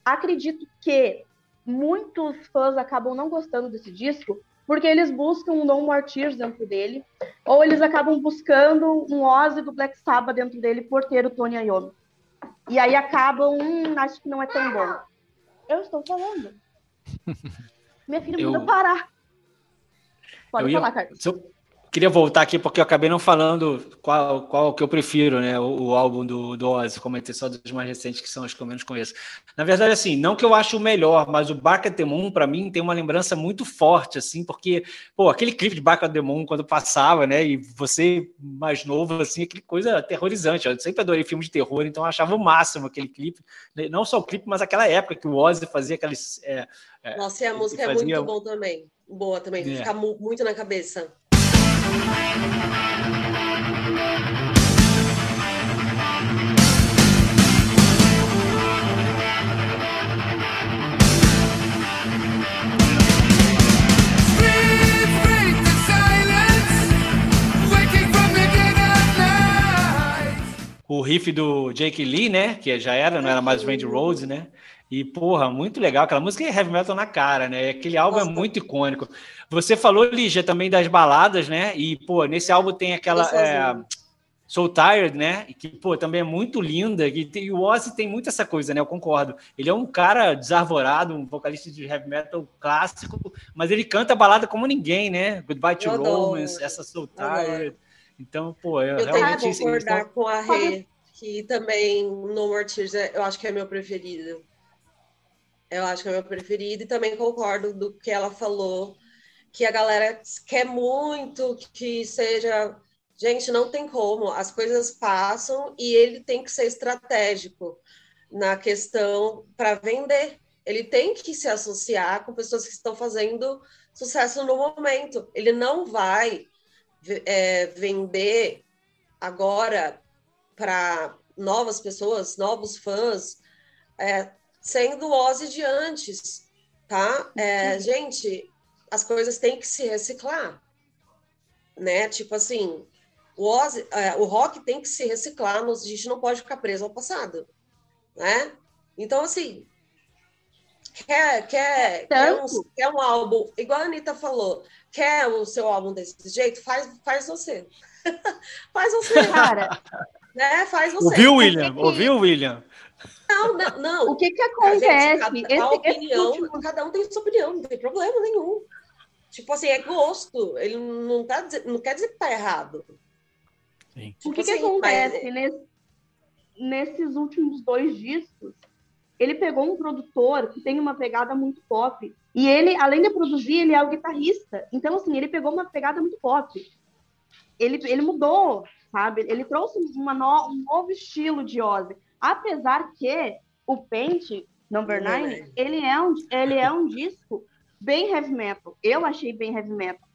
Acredito que muitos fãs acabam não gostando desse disco porque eles buscam um No More Tears dentro dele, ou eles acabam buscando um Ozzy do Black Sabbath dentro dele por ter o Tony Iommi. E aí acabam, hum, acho que não é tão bom. Eu estou falando. Minha filha Eu- parar. Pode Eu ia- falar, Carlos. Se eu queria voltar aqui porque eu acabei não falando qual, qual que eu prefiro, né? O, o álbum do, do Ozzy, comentei só dos mais recentes, que são os que eu menos conheço. Na verdade, assim, não que eu acho o melhor, mas o the Moon, pra mim, tem uma lembrança muito forte, assim, porque, pô, aquele clipe de the Moon, quando passava, né? E você, mais novo, assim, aquele coisa aterrorizante. Eu sempre adorei filme de terror, então eu achava o máximo aquele clipe. né, Não só o clipe, mas aquela época que o Ozzy fazia aqueles. é, é, Nossa, e a música é fazia- muito bom também. Boa também, É. fica mu- muito na cabeça. O riff do Jake Lee, né? Que já era, não era mais o Randy Rhodes, né? E, porra, muito legal. Aquela música é heavy metal na cara, né? Aquele álbum Nossa. é muito icônico. Você falou, Lígia, também das baladas, né? E, pô, nesse álbum tem aquela. Eu. É, Soul Tired, né? E Que, pô, também é muito linda. E, tem- e o Ozzy tem muito essa coisa, né? Eu concordo. Ele é um cara desarvorado, um vocalista de heavy metal clássico, mas ele canta a balada como ninguém, né? Goodbye to Eu adoro. Romance, essa Soul. Tired. Então, pô, eu, Eu tenho realmente. que eles concordar estão- com a Rê, que também No More Tears é- eu acho que é meu preferido. Eu acho que é meu preferido e também concordo do que ela falou, que a galera quer muito que seja. Gente, não tem como, as coisas passam e ele tem que ser estratégico na questão para vender. Ele tem que se associar com pessoas que estão fazendo sucesso no momento. Ele não vai é, vender agora para novas pessoas, novos fãs, é, sendo o Ozzy de antes, tá? É, gente, as coisas têm que se reciclar, né? Tipo assim, o Ozzy, é, o rock tem que se reciclar, nós- a gente não pode ficar preso ao passado, né? Então, assim, quer, quer, quer, um, quer um álbum, igual a Anitta falou, quer o seu álbum desse jeito? Faz, faz você. faz você, Cara, né? Faz você. Ouviu, William? que- Ouviu, William? Não, não, não. o que que A acontece? gente, cada- Esse- a esse opinião, último- cada um tem sua opinião, não tem problema nenhum. Tipo assim, é gosto. Ele não, tá, não quer dizer que tá errado. Sim. O que, Tipo que assim, acontece mas- nesse- nesses últimos dois discos? Ele pegou um produtor que tem uma pegada muito pop. E ele, além de produzir, ele é o guitarrista. Então, assim, ele pegou uma pegada muito pop. Ele, ele mudou, sabe? Ele trouxe uma no- um novo estilo de Ozzy. Apesar que o Paint, Number Number Nine, Nine. ele é, um, ele é um disco bem heavy metal. Eu achei bem heavy metal.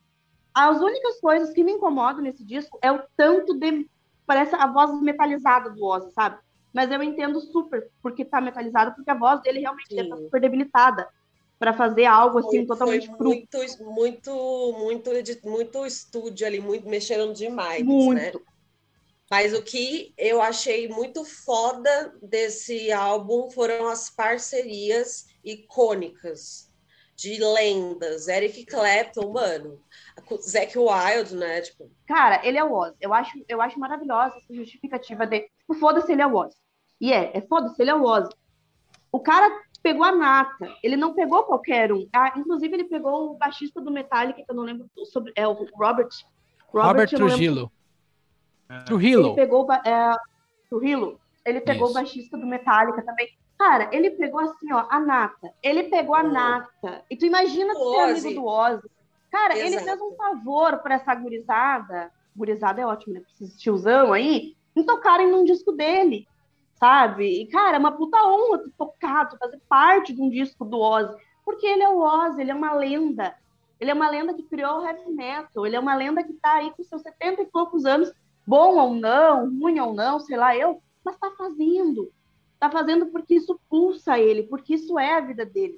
As únicas coisas que me incomodam nesse disco é o tanto de. Parece a voz metalizada do Ozzy, sabe? Mas eu entendo super porque tá metalizado, porque a voz dele realmente Sim. deve estar super debilitada para fazer algo assim Foi, totalmente foi cru. muito, muito, muito, muito estúdio ali, muito mexeram demais, né? Muito. Mas o que eu achei muito foda desse álbum foram as parcerias icônicas de lendas. Eric Clapton, mano. Zac Wild, né? Tipo, Cara, ele é o Ozzy. Eu acho, eu acho maravilhosa essa justificativa de. Tipo, foda-se, ele é o Ozzy. E é, é foda-se, ele é o Ozzy. O cara pegou a nata. Ele não pegou qualquer um. Ah, inclusive, ele pegou o baixista do Metallica, que eu não lembro sobre. É o Robert. Robert lembro Trujillo. Trujillo. Ele pegou ba- é, o Hilo, ele pegou Isso. o baixista do Metallica também. Cara, ele pegou assim, ó, a nata. Ele pegou a nata. E tu imagina O ser Ozzy. amigo do Ozzy. Cara, ele Exato. fez um favor pra essa gurizada. Gurizada é ótimo, né? Pra esses tiozão aí, em tocarem num disco dele. Sabe? E, cara, é uma puta honra tu tocar, tu fazer parte de um disco do Ozzy. Porque ele é o Ozzy, ele é uma lenda. Ele é uma lenda que criou o heavy metal. Ele é uma lenda que tá aí com seus 70 e poucos anos bom ou não, ruim ou não, sei lá eu, mas tá fazendo. Tá fazendo porque isso pulsa ele, porque isso é a vida dele.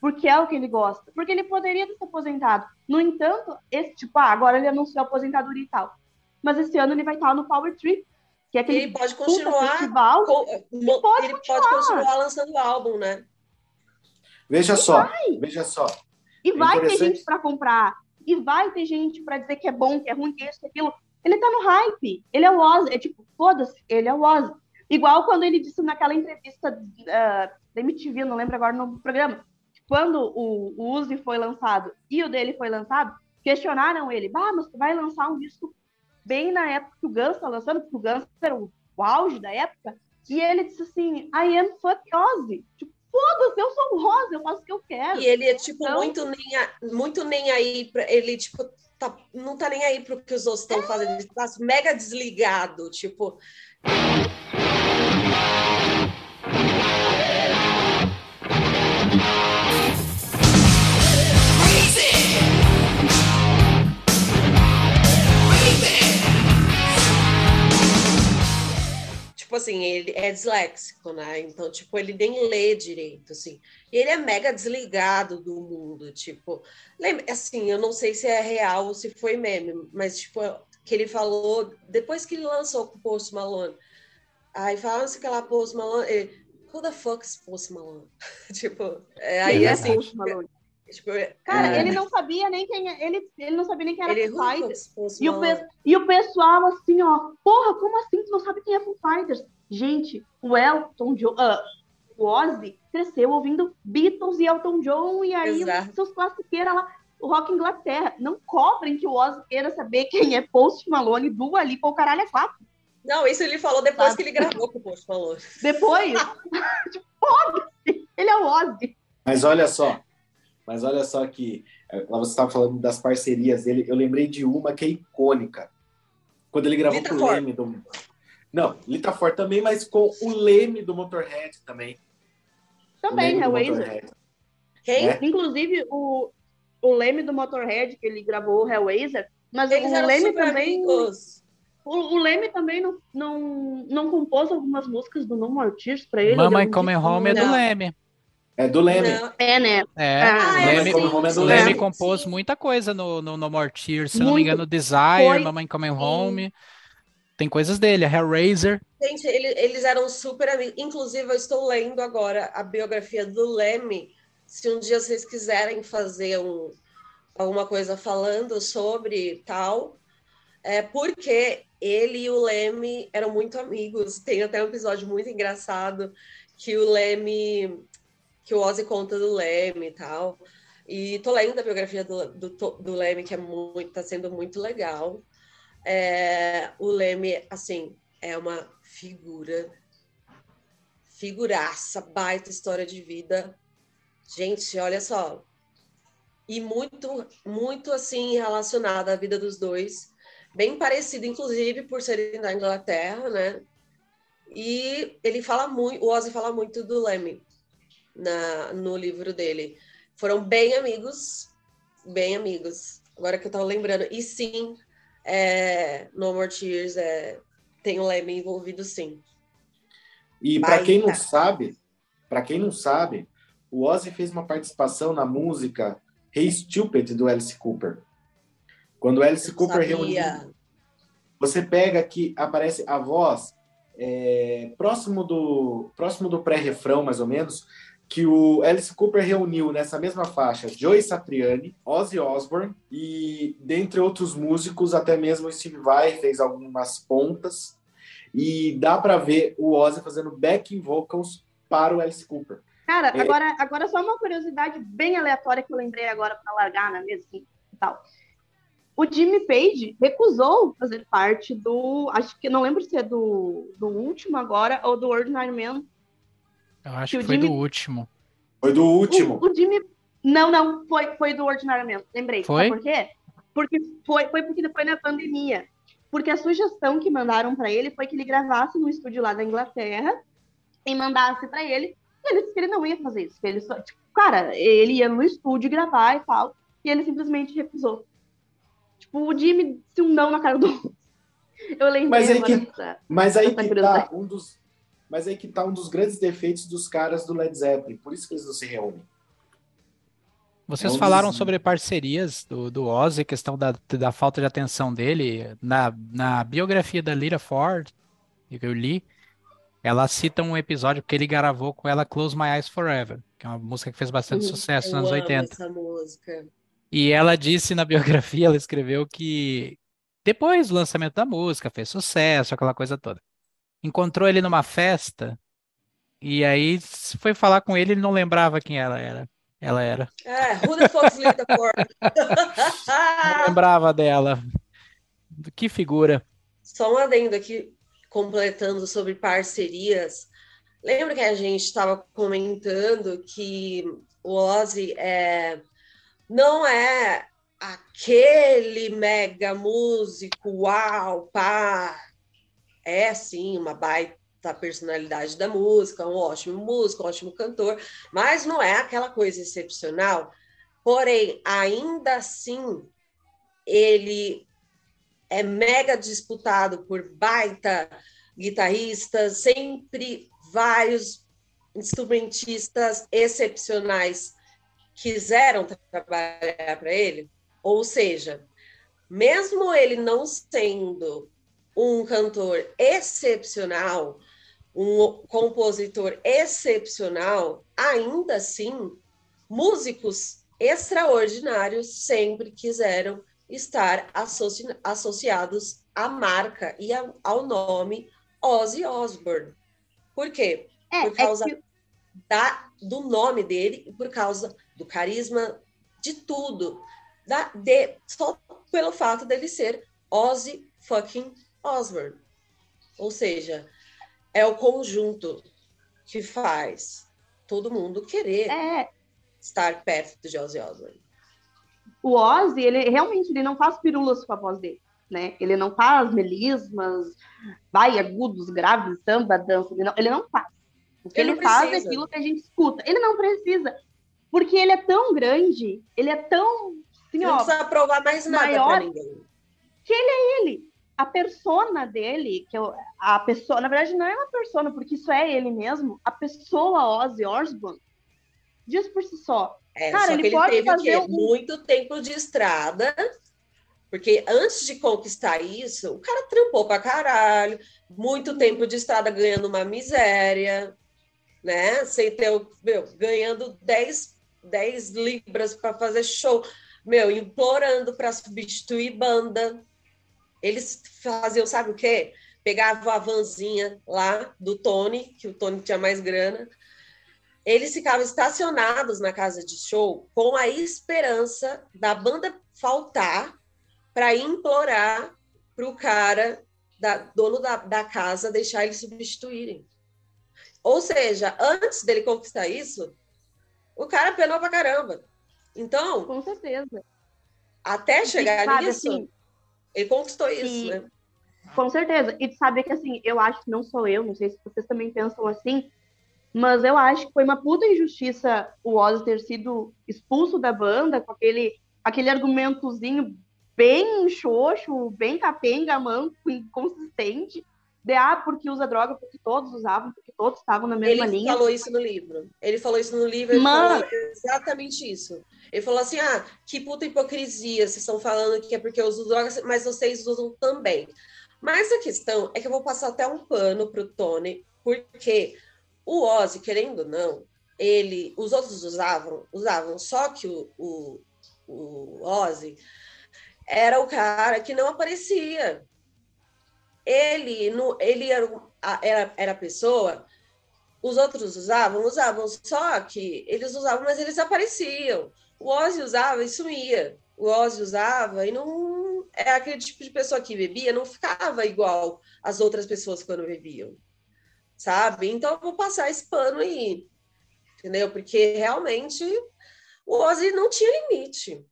Porque é o que ele gosta. Porque ele poderia ter se aposentado. No entanto, esse tipo, ah, agora ele anunciou a aposentadoria e tal. Mas esse ano ele vai estar no Power Trip, que é aquele ele pode continuar. festival. com- mo- pode ele pode continuar lançando álbum, né? Veja só, veja só. E É vai ter gente para comprar. E vai ter gente para dizer que é bom, que é ruim, que é isso, que é aquilo. Ele tá no hype. Ele é o Ozzy. É tipo, foda-se, ele é o Ozzy. Igual quando ele disse naquela entrevista ah, da MTV, não lembro agora o nome do programa, quando o, o Uzi foi lançado e o dele foi lançado, questionaram ele, bah, mas tu vai lançar um disco bem na época que o Guns tá lançando, porque o Guns era o, o auge da época, e ele disse assim, I am fuck Ozzy. Tipo, foda-se, eu sou o Ozzy, eu faço o que eu quero. E ele é, tipo, Então- muito, nem a- muito nem aí. Pra, ele, tipo, tá- não tá nem aí pro que os outros estão fazendo. Ele tá mega desligado. Tipo assim, ele é disléxico, né? Então, tipo, ele nem lê direito, assim. E ele é mega desligado do mundo, tipo. Lembra, assim, eu não sei se é real ou se foi meme, mas, tipo, que ele falou, depois que ele lançou com o Post Malone, aí fala assim que ela Post Malone, ele, who the fuck is Post Malone? tipo, é, aí É assim, Post Malone. tipo, Cara, é, ele não sabia nem quem é- ele, ele não sabia nem quem era ele Foo Fighters. E o, pe- e o pessoal assim, ó, porra, como assim? Tu não sabe quem é Foo Fighters? Gente, o Elton John, ah, o Ozzy cresceu ouvindo Beatles e Elton John e aí Exato. seus classiqueiros lá, o Rock Inglaterra. Não cobrem que o Ozzy queira saber quem é Post Malone, Dua Lipa ou caralho é quatro. Não, isso ele falou depois Sabe? que ele gravou com o Post Malone. Depois, tipo, foda-se, ele é o Ozzy. Mas olha só, mas olha só que lá você estava falando das parcerias dele, eu lembrei de uma que é icônica. Quando ele gravou Lita com o Ford. Leme do. Não, Lita Ford também, mas com o Leme do Motorhead também. Também, o Hellraiser. Quem? É. Inclusive, o, o Leme do Motorhead, que ele gravou o Hellraiser, mas Eles o Leme também. amigos. O, o Leme também não, não, não compôs algumas músicas do No More Tears pra ele. Mamãe ele Come Home é do Não. Leme. É do Leme. Não, É, né? É, Ah, o é, Leme, sim, Home é do o sim. Leme Leme. compôs muita coisa no, no No More Tears, se eu não me Muito. engano, Desire, Foi- Mamãe Come Home. Tem coisas dele, a Hellraiser. Gente, ele- eles eram super amigos. Inclusive, eu estou lendo agora a biografia do Leme. Se um dia vocês quiserem fazer um, alguma coisa falando sobre tal, é porque ele e o Leme eram muito amigos. Tem até um episódio muito engraçado que o Leme, que o Ozzy conta do Leme e tal. E tô lendo a biografia do, do, do Leme, que é muito, tá sendo muito legal. É, o Leme, assim, é uma figura, figuraça, baita história de vida. Gente, olha só. E muito, muito assim relacionada à vida dos dois. Bem parecido, inclusive, por serem da Inglaterra, né? E ele fala muito, o Ozzy fala muito do Leme na, no livro dele. Foram bem amigos, bem amigos. Agora que eu tava lembrando. E sim, é, No More Tears é, tem o Leme envolvido, sim. E para quem não sabe, para quem não sabe, o Ozzy fez uma participação na música Hey Stupid do Alice Cooper. Quando o Alice Cooper reuniu, você pega que aparece a voz é, próximo do próximo do pré-refrão, mais ou menos, que o Alice Cooper reuniu nessa mesma faixa Joey Satriani, Ozzy Osbourne e dentre outros músicos, até mesmo o Steve Vai fez algumas pontas e dá para ver o Ozzy fazendo backing vocals para o Alice Cooper. Cara, É. agora, agora só uma curiosidade bem aleatória que eu lembrei agora para largar na mesa assim, e tal. O Jimmy Page recusou fazer parte do. Acho que não lembro se é do, do último agora ou do Ordinary Man. Eu acho Que que foi do Jimmy- último. Foi do último. O, o Jimmy. Não, não, foi, foi do Ordinary Man. Lembrei. Foi? Sabe por quê? Porque foi, foi porque depois na pandemia. Porque a sugestão que mandaram para ele foi que ele gravasse no estúdio lá da Inglaterra e mandasse para ele. E ele disse que ele não ia fazer isso. Que ele só, tipo, cara, ele ia no estúdio gravar e tal. E ele simplesmente recusou. Tipo, o Jimmy disse um não na cara do. Eu lembrei Mas aí que- dessa- Mas aí que tá um dos mas aí que tá um dos grandes defeitos dos caras do Led Zeppelin, por isso que eles não se reúnem. Vocês É um falaram dos- sobre parcerias do, do Ozzy, questão da, da falta de atenção dele. Na, na biografia da Lira Ford, que eu li, ela cita um episódio que ele gravou com ela Close My Eyes Forever, que é uma música que fez bastante Uhum. sucesso Eu nos anos 80. essa música. E ela disse na biografia, ela escreveu que depois do lançamento da música, fez sucesso, aquela coisa toda. Encontrou ele numa festa e aí foi falar com ele, ele não lembrava quem ela era. Ela era. É, Who the fuck's Ford? Não lembrava dela. Que figura. Só um adendo aqui, completando sobre parcerias. Lembra que a gente estava comentando que o Ozzy é, não é aquele mega músico, uau, pá. É sim uma baita personalidade da música, um ótimo músico, um ótimo cantor, mas não é aquela coisa excepcional. Porém, ainda assim, ele é mega disputado por baita guitarristas, sempre vários instrumentistas excepcionais quiseram trabalhar para ele. Ou seja, mesmo ele não sendo um cantor excepcional, um compositor excepcional, ainda assim, músicos extraordinários sempre quiseram estar associ- associados à marca e ao nome Ozzy Osbourne. Por quê? É, Por é causa que- da, do nome dele por causa do carisma, de tudo. Da, de, só pelo fato dele ser Ozzy fucking Osbourne. Ou seja, é o conjunto que faz todo mundo querer é, estar perto de Ozzy Osbourne. o Ozzy, ele realmente ele não faz pirulas com a voz dele, né? Ele não faz melismas, vai agudos, graves, samba, dança, ele não, ele não faz. O que Ele ele, faz é aquilo que a gente escuta. Ele não precisa, porque ele é tão grande, ele é tão assim, Não ó, precisa provar mais nada maior- ninguém. ele, a persona dele, que eu, a pessoa, na verdade não é uma persona, porque isso é ele mesmo, a pessoa Ozzy Osbourne diz por si só. É, Cara, ele que ele pode teve fazer um- muito tempo de estrada, porque antes de conquistar isso, o cara trampou pra caralho, muito tempo de estrada ganhando uma miséria, né? Sem ter, meu, ganhando 10, 10 libras para fazer show, meu, implorando para substituir banda. Eles faziam, sabe o quê? Pegavam a vanzinha lá do Tony, que o Tony tinha mais grana, eles ficavam estacionados na casa de show com a esperança da banda faltar para implorar para o cara, da, dono da, da casa, deixar eles substituírem. Ou seja, antes dele conquistar isso, o cara penou pra caramba. Então, Com certeza. até chegar sabe, nisso, assim, ele conquistou isso, e- né? Com certeza. E tu sabe que assim, eu acho que não sou eu, não sei se vocês também pensam assim, mas eu acho que foi uma puta injustiça o Ozzy ter sido expulso da banda com aquele, aquele argumentozinho bem xoxo, bem capenga, manco, inconsistente. De, ah, porque usa droga, porque todos usavam, porque todos estavam na mesma Ele linha. falou isso no livro. Ele falou isso no livro, ele Mano. falou exatamente isso. Ele falou assim: ah, que puta hipocrisia, vocês estão falando que é porque eu uso drogas, mas vocês usam também. Mas a questão é que eu vou passar até um pano pro Tony, porque o Ozzy, querendo ou não, ele, os outros usavam, usavam, só que o, o, o Ozzy era o cara que não aparecia. Ele, no, ele era, era, era pessoa os outros usavam, usavam, só que eles usavam, mas eles apareciam. O Ozzy usava e sumia. O Ozzy usava e não. É aquele tipo de pessoa que bebia, não ficava igual as outras pessoas quando bebiam. Sabe? Então eu vou passar esse pano aí. Entendeu? Porque realmente o Ozzy não tinha limite.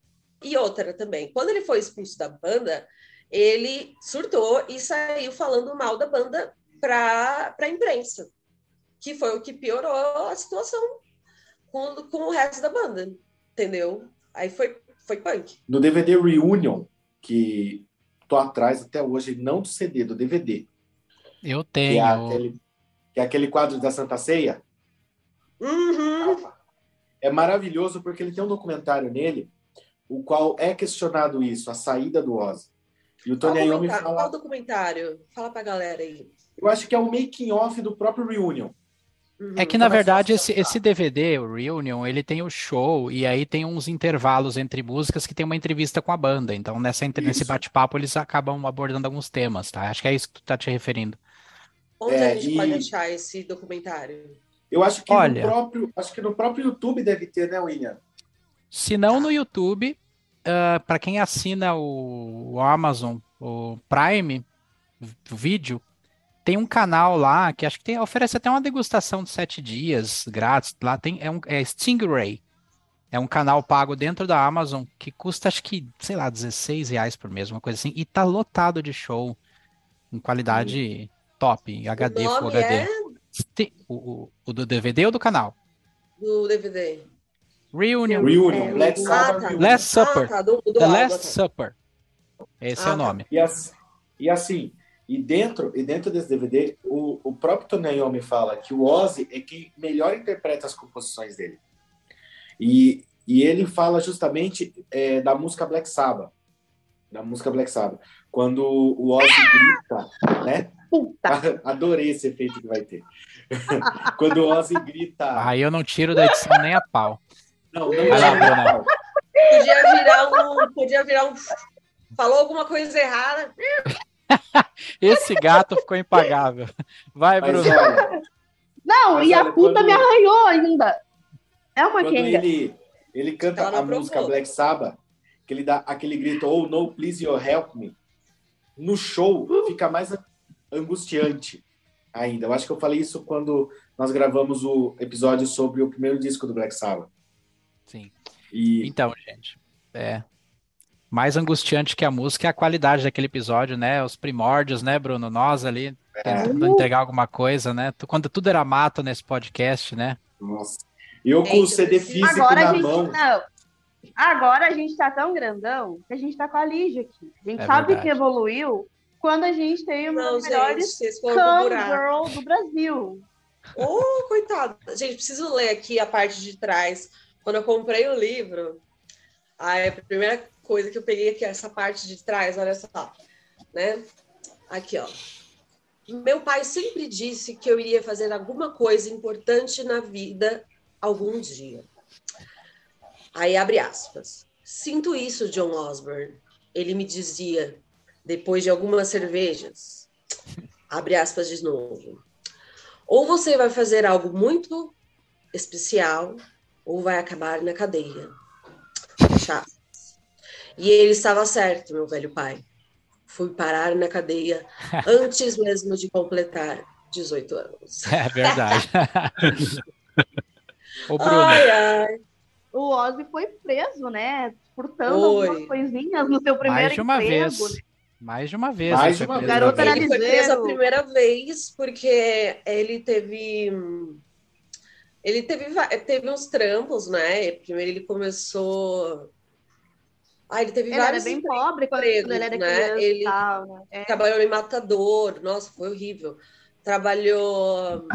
E outra também, quando ele foi expulso da banda, ele surtou e saiu falando mal da banda para a imprensa que foi o que piorou a situação com, com o resto da banda, entendeu? Aí foi, foi punk. No DVD Reunion, que tô atrás até hoje, não do CD, do DVD, Eu que tenho. é, aquele, que é aquele quadro da Santa Ceia, Uhum. é maravilhoso porque ele tem um documentário nele, o qual é questionado isso, a saída do Ozzy. E o Qual, Tony Iommi documenta- qual fala, documentário? Fala pra galera aí. eu acho que é o making off do próprio Reunion. Uhum. É que, na vai verdade, esse, esse DVD, o Reunion, ele tem o show e aí tem uns intervalos entre músicas que tem uma entrevista com a banda. Então, nessa, nesse bate-papo, eles acabam abordando alguns temas, tá? Acho que é isso que tu tá te referindo. Onde É, a gente e- pode achar esse documentário? Eu acho que Olha. no próprio, acho que no próprio YouTube deve ter, né, William? Se não no YouTube, para quem assina o, o Amazon, o Prime v- Vídeo, tem um canal lá que acho que tem, oferece até uma degustação de sete dias grátis. Lá tem é, um, é Stingray. É um canal pago dentro da Amazon que custa acho que, sei lá, 16 reais por mês, uma coisa assim. E tá lotado de show em qualidade top, HD, o Full HD. é O, o, o do DVD ou do canal? do DVD. Reunion. Reunion, É, Black o- Sabbath Ah, tá. Last Supper. Ah, tá, do, do The Last tá. Supper. Esse é Ah, o tá. nome. E, as- e assim, e dentro, e dentro desse DVD, o, o próprio Tony Iommi fala que o Ozzy é quem melhor interpreta as composições dele. E, e ele fala justamente é, da música Black Sabbath. Da música Black Sabbath. Quando o Ozzy grita, né? Puta. Adorei esse efeito que vai ter. Quando o Ozzy grita. Aí eu não tiro da edição nem a pau. Não, não Vai lá. Podia virar um. Podia virar um. Falou alguma coisa errada. Esse gato ficou impagável. Vai, Mas Bruno. olha, Não, Mas e a puta quando- me arranhou ainda. É uma quando quenga. ele, ele canta a música. Black Sabbath, que ele dá aquele grito, oh no, please you help me. No show fica mais angustiante ainda. Eu acho que eu falei isso quando nós gravamos o episódio sobre o primeiro disco do Black Sabbath. Sim. E Então, gente, é. Mais angustiante que a música é a qualidade daquele episódio, né? Os primórdios, né, Bruno? Nós ali tentando entregar alguma coisa, né? Quando tudo era mato nesse podcast, né? nossa, eu com o CD físico Agora a na gente mão. não. Agora a gente tá tão grandão que a gente tá com a Lígia aqui. A gente É sabe verdade. que evoluiu quando a gente tem uma Não, das gente, melhores girl do Brasil. Ô, coitado. Gente, preciso ler aqui a parte de trás. Quando eu comprei o livro, a primeira coisa que eu peguei aqui, essa parte de trás, olha só, né? Aqui, ó. Meu pai sempre disse que eu iria fazer alguma coisa importante na vida algum dia. Aí abre aspas. Sinto isso, John Osborne. Ele me dizia, depois de algumas cervejas. Abre aspas de novo. Ou você vai fazer algo muito especial, ou vai acabar na cadeia. Aspas. E ele estava certo, meu velho pai. Fui parar na cadeia antes mesmo de completar 18 anos. É verdade. Ô, Bruno, Ai, ai. O Ozzy foi preso, né? Furtando Foi. algumas coisinhas no seu primeiro mais de uma emprego. vez. né? Mais de uma vez. Mais de foi uma vez. Garota era vida. Ele foi preso a primeira vez porque ele teve. Ele teve, teve uns trampos, né? Primeiro ele começou. Ah, ele teve Ele era vários bem empregos. pobre quando ele era né? criança Ele- tal, né? É. Trabalhou em matador, nossa, foi horrível. Trabalhou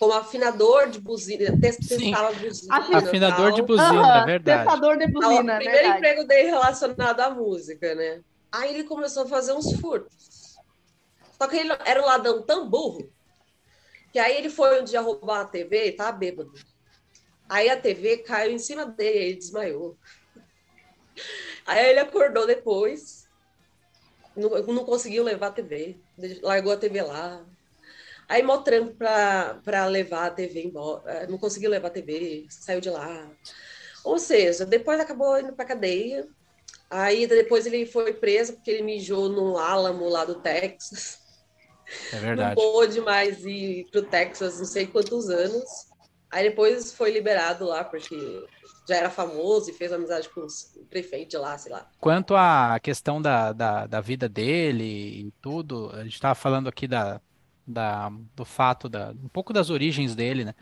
como afinador de buzina, testava buzina. Afinador tal. de buzina, é verdade. Testador de buzina, O é primeiro verdade. emprego dele relacionado à música, né? Aí ele começou a fazer uns furtos. Só que ele era um ladrão tão burro que aí ele foi um dia roubar uma TV e bêbado. Aí a TV caiu em cima dele, ele desmaiou. Aí ele acordou depois, não, não conseguiu levar a TV, largou a TV lá. Aí mó trampo pra levar a TV embora, eh, não conseguiu levar a TV, saiu de lá. Ou seja, depois acabou indo pra cadeia. Aí depois ele foi preso porque ele mijou no Álamo lá do Texas. É Não verdade. pôde mais ir pro Texas não sei quantos anos. Aí depois foi liberado lá porque já era famoso e fez amizade com o prefeito de lá, sei lá. Quanto à questão da, da, da vida dele e tudo, a gente estava falando aqui da, da, do fato, da, um pouco das origens dele, né?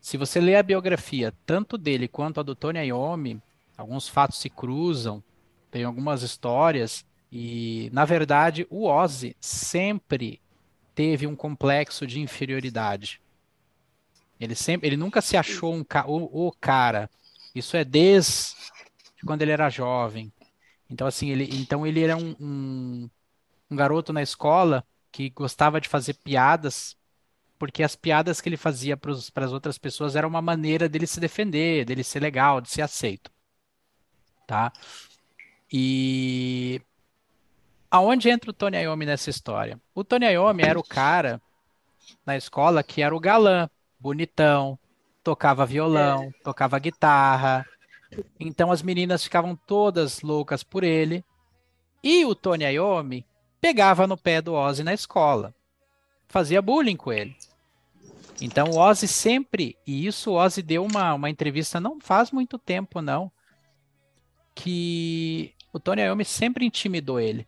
Se você lê a biografia, tanto dele quanto a do Tony Iommi, alguns fatos se cruzam, tem algumas histórias, e, na verdade, o Ozzy sempre teve um complexo de inferioridade. Ele sempre, ele nunca se achou um, ca- o, o cara. Isso é desde quando ele era jovem. Então, assim, ele, então ele era um, um, um garoto na escola que gostava de fazer piadas, porque as piadas que ele fazia para as outras pessoas era uma maneira dele se defender, dele ser legal, de ser aceito. Tá? E aonde entra o Tony Iommi nessa história? O Tony Iommi era o cara na escola que era o galã, bonitão, tocava violão, tocava guitarra. Então as meninas ficavam todas loucas por ele. E o Tony Iommi pegava no pé do Ozzy na escola. Fazia bullying com ele. Então o Ozzy sempre, e isso o Ozzy deu uma, uma entrevista não faz muito tempo não, que o Tony Iommi sempre intimidou ele.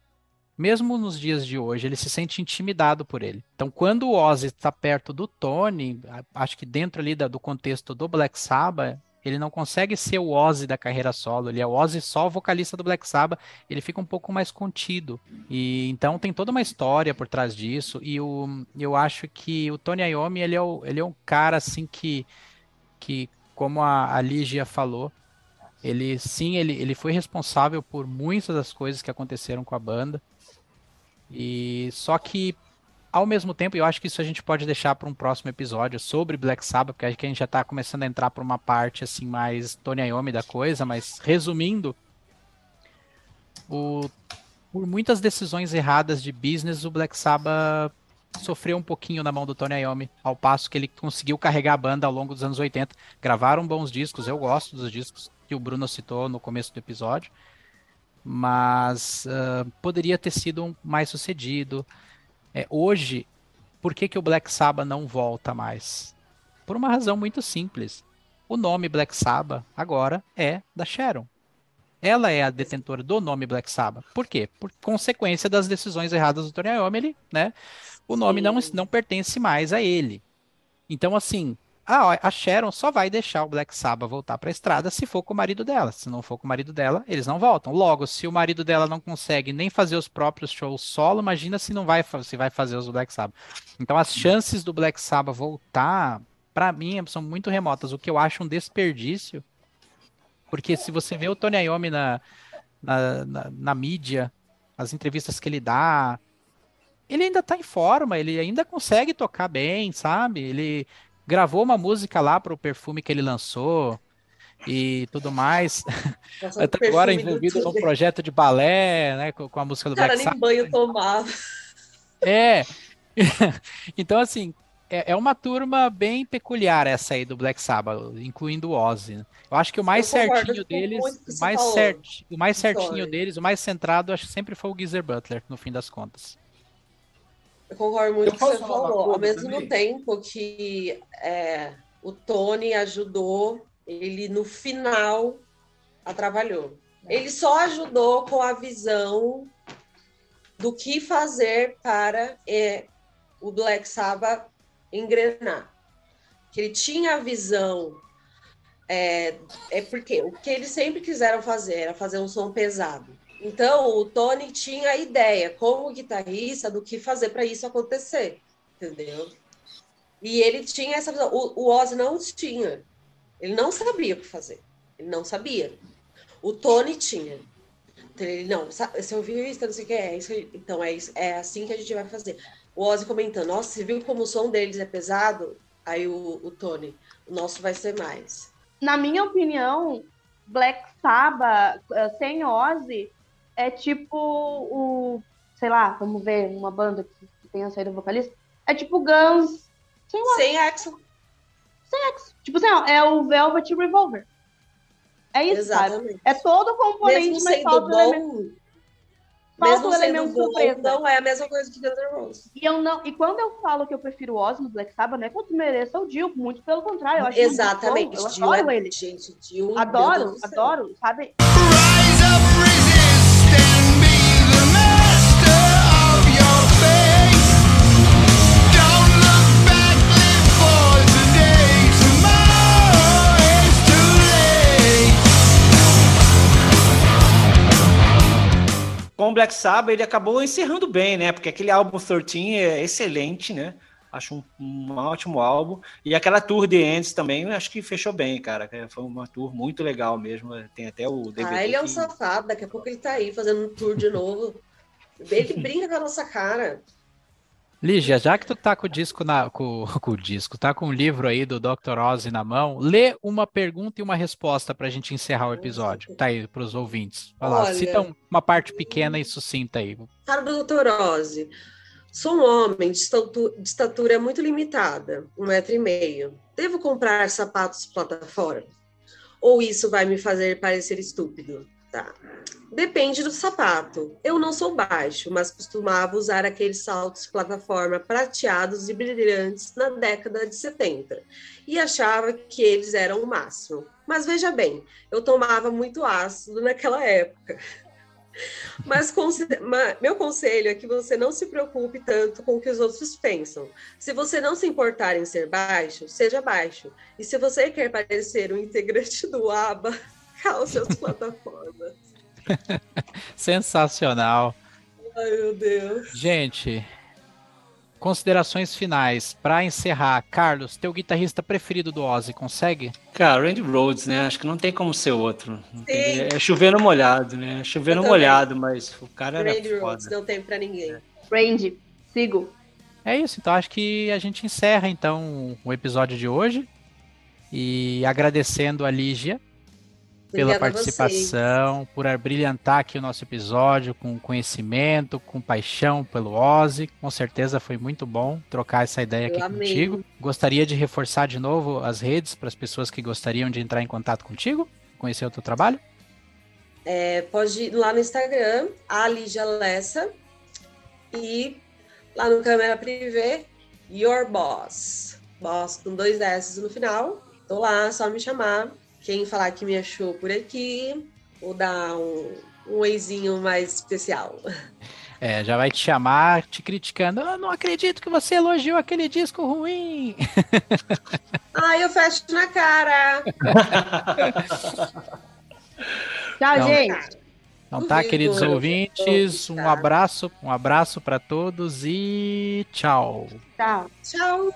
Mesmo nos dias de hoje, ele se sente intimidado por ele. Então, quando o Ozzy está perto do Tony, acho que dentro ali do contexto do Black Sabbath, ele não consegue ser o Ozzy da carreira solo. Ele é o Ozzy só vocalista do Black Sabbath. Ele fica um pouco mais contido. E então tem toda uma história por trás disso. E o, eu acho que o Tony Iommi ele é, o, ele é um cara assim que, que como a, a Lígia falou, ele sim, ele, ele foi responsável por muitas das coisas que aconteceram com a banda. E só que ao mesmo tempo, eu acho que isso a gente pode deixar para um próximo episódio sobre Black Sabbath, porque acho que a gente já está começando a entrar para uma parte assim mais Tony Iommi da coisa, mas resumindo, o, por muitas decisões erradas de business, o Black Sabbath sofreu um pouquinho na mão do Tony Iommi, ao passo que ele conseguiu carregar a banda ao longo dos anos 80. Gravaram bons discos, eu gosto dos discos que o Bruno citou no começo do episódio, mas ah, poderia ter sido um mais sucedido. É, hoje, por que, que o Black Sabbath não volta mais? Por uma razão muito simples. O nome Black Sabbath agora é da Sharon. Ela é a detentora do nome Black Sabbath. Por quê? Por consequência das decisões erradas do Tony Iommi, ele, né? O nome não, não pertence mais a ele. Então, assim, a, a Sharon só vai deixar o Black Sabbath voltar para a estrada se for com o marido dela. Se não for com o marido dela, eles não voltam. Logo, se o marido dela não consegue nem fazer os próprios shows solo, imagina se não vai, se vai fazer os Black Sabbath. Então, as chances do Black Sabbath voltar, para mim, são muito remotas. O que eu acho um desperdício, porque se você vê o Tony Iommi na, na, na, na mídia, as entrevistas que ele dá, ele ainda tá em forma, ele ainda consegue tocar bem, sabe? Ele gravou uma música lá pro perfume que ele lançou e tudo mais. Nossa, Até agora envolvido num projeto de balé, né? Com, com a música do Cara, Black nem Sabbath. banho tomava. É. então, assim, é, é uma turma bem peculiar essa aí do Black Sabbath, incluindo o Ozzy. né? Eu acho que o mais concordo certinho deles, o mais, certi, o mais certinho deles, o mais centrado, acho que sempre foi o Geezer Butler, no fim das contas. Eu concordo muito Eu com o que você falou. Ao mesmo também? tempo que é, o Tony ajudou, ele no final atrapalhou. Ele só ajudou com a visão do que fazer para é, o Black Sabbath engrenar. Que ele tinha a visão. É, é porque o que eles sempre quiseram fazer era fazer um som pesado. Então, o Tony tinha a ideia, como guitarrista, do que fazer para isso acontecer, entendeu? E ele tinha essa visão. O, o Ozzy não tinha. Ele não sabia o que fazer. Ele não sabia. O Tony tinha. Então, ele, não, você ouviu isso, não sei o que é. Isso, então, é, isso, é assim que a gente vai fazer. O Ozzy comentando, nossa, você viu como o som deles é pesado? Aí o, o Tony, o nosso vai ser mais. Na minha opinião, Black Sabbath eh, sem Ozzy é tipo o. Sei lá, vamos ver, uma banda que, que tenha saído vocalista. É tipo Guns. Sem Ozzy. Sem Axel. Tipo assim, ó, é o Velvet Revolver. É isso, sabe? Exatamente. É todo o componente, Mesmo mas falta o elemento. bom, Falta mesmo o elemento bom, surpresa. não é a mesma coisa que Guns N' Roses. E, eu não, e quando eu falo que eu prefiro o Ozzy no Black Sabbath, não é que eu desmereça o Dio, muito pelo contrário. Eu acho Exatamente. bom, eu adoro é- ele. Gente, Dio, Adoro, adoro, sabe? Black Sabbath ele acabou encerrando bem, né? Porque aquele álbum 13 é excelente, né? Acho um, um ótimo álbum. E aquela tour The Ends também, acho que fechou bem, cara. Foi uma tour muito legal mesmo. Tem até o DVD. Ah, ele é um safado. Daqui a pouco ele tá aí fazendo um tour de novo. Ele brinca com a nossa cara. Lígia, já que tu tá com o disco na, com, com o disco, tá com o livro aí do Dr. Ozzy na mão, lê uma pergunta e uma resposta pra gente encerrar o episódio. Tá aí pros ouvintes. Vai lá, Olha. cita um- uma parte pequena e sucinta aí. Cara do Dr. Ozzy. Sou um homem de estatu- de estatura muito limitada, um metro e meio. Devo comprar sapatos plataforma? Ou isso vai me fazer parecer estúpido? Tá. Depende do sapato. Eu não sou baixo, mas costumava usar aqueles saltos plataforma prateados e brilhantes na década de 70 e achava que eles eram o máximo. Mas veja bem, eu tomava muito ácido naquela época. Mas conse- ma- meu conselho é que você não se preocupe tanto com o que os outros pensam. Se você não se importar em ser baixo, seja baixo. E se você quer parecer um integrante do ABBA, calce as plataformas. Sensacional. Ai, meu Deus. Gente, considerações finais. Pra encerrar, Carlos, teu guitarrista preferido do Ozzy, consegue? Cara, Randy Rhodes, né? Acho que não tem como ser outro. Tem- Sim. É chovendo molhado, né? É chovendo molhado, mas o cara era Randy Rhodes, não tem pra ninguém. Randy, sigo. É isso, então acho que a gente encerra então o episódio de hoje. E agradecendo a Lígia pela participação, por brilhantar aqui o nosso episódio com conhecimento, com paixão pelo Ozzy. Com certeza foi muito bom trocar essa ideia aqui Eu amei. contigo. Gostaria de reforçar de novo as redes para as pessoas que gostariam de entrar em contato contigo, conhecer o teu trabalho. É, pode ir lá no Instagram, a Lígia Lessa, e lá no câmera privê, Your Boss. Boss com dois S no final. Tô lá, só me chamar. Quem falar que me achou por aqui, vou dar um, um oizinho mais especial. É, já vai te chamar te criticando. Eu não acredito que você elogiou aquele disco ruim. Ah, eu fecho na cara! Tchau, Não. gente. Então tá, queridos ouvintes, um Tá. abraço, um abraço para todos e tchau. Tchau. Tchau!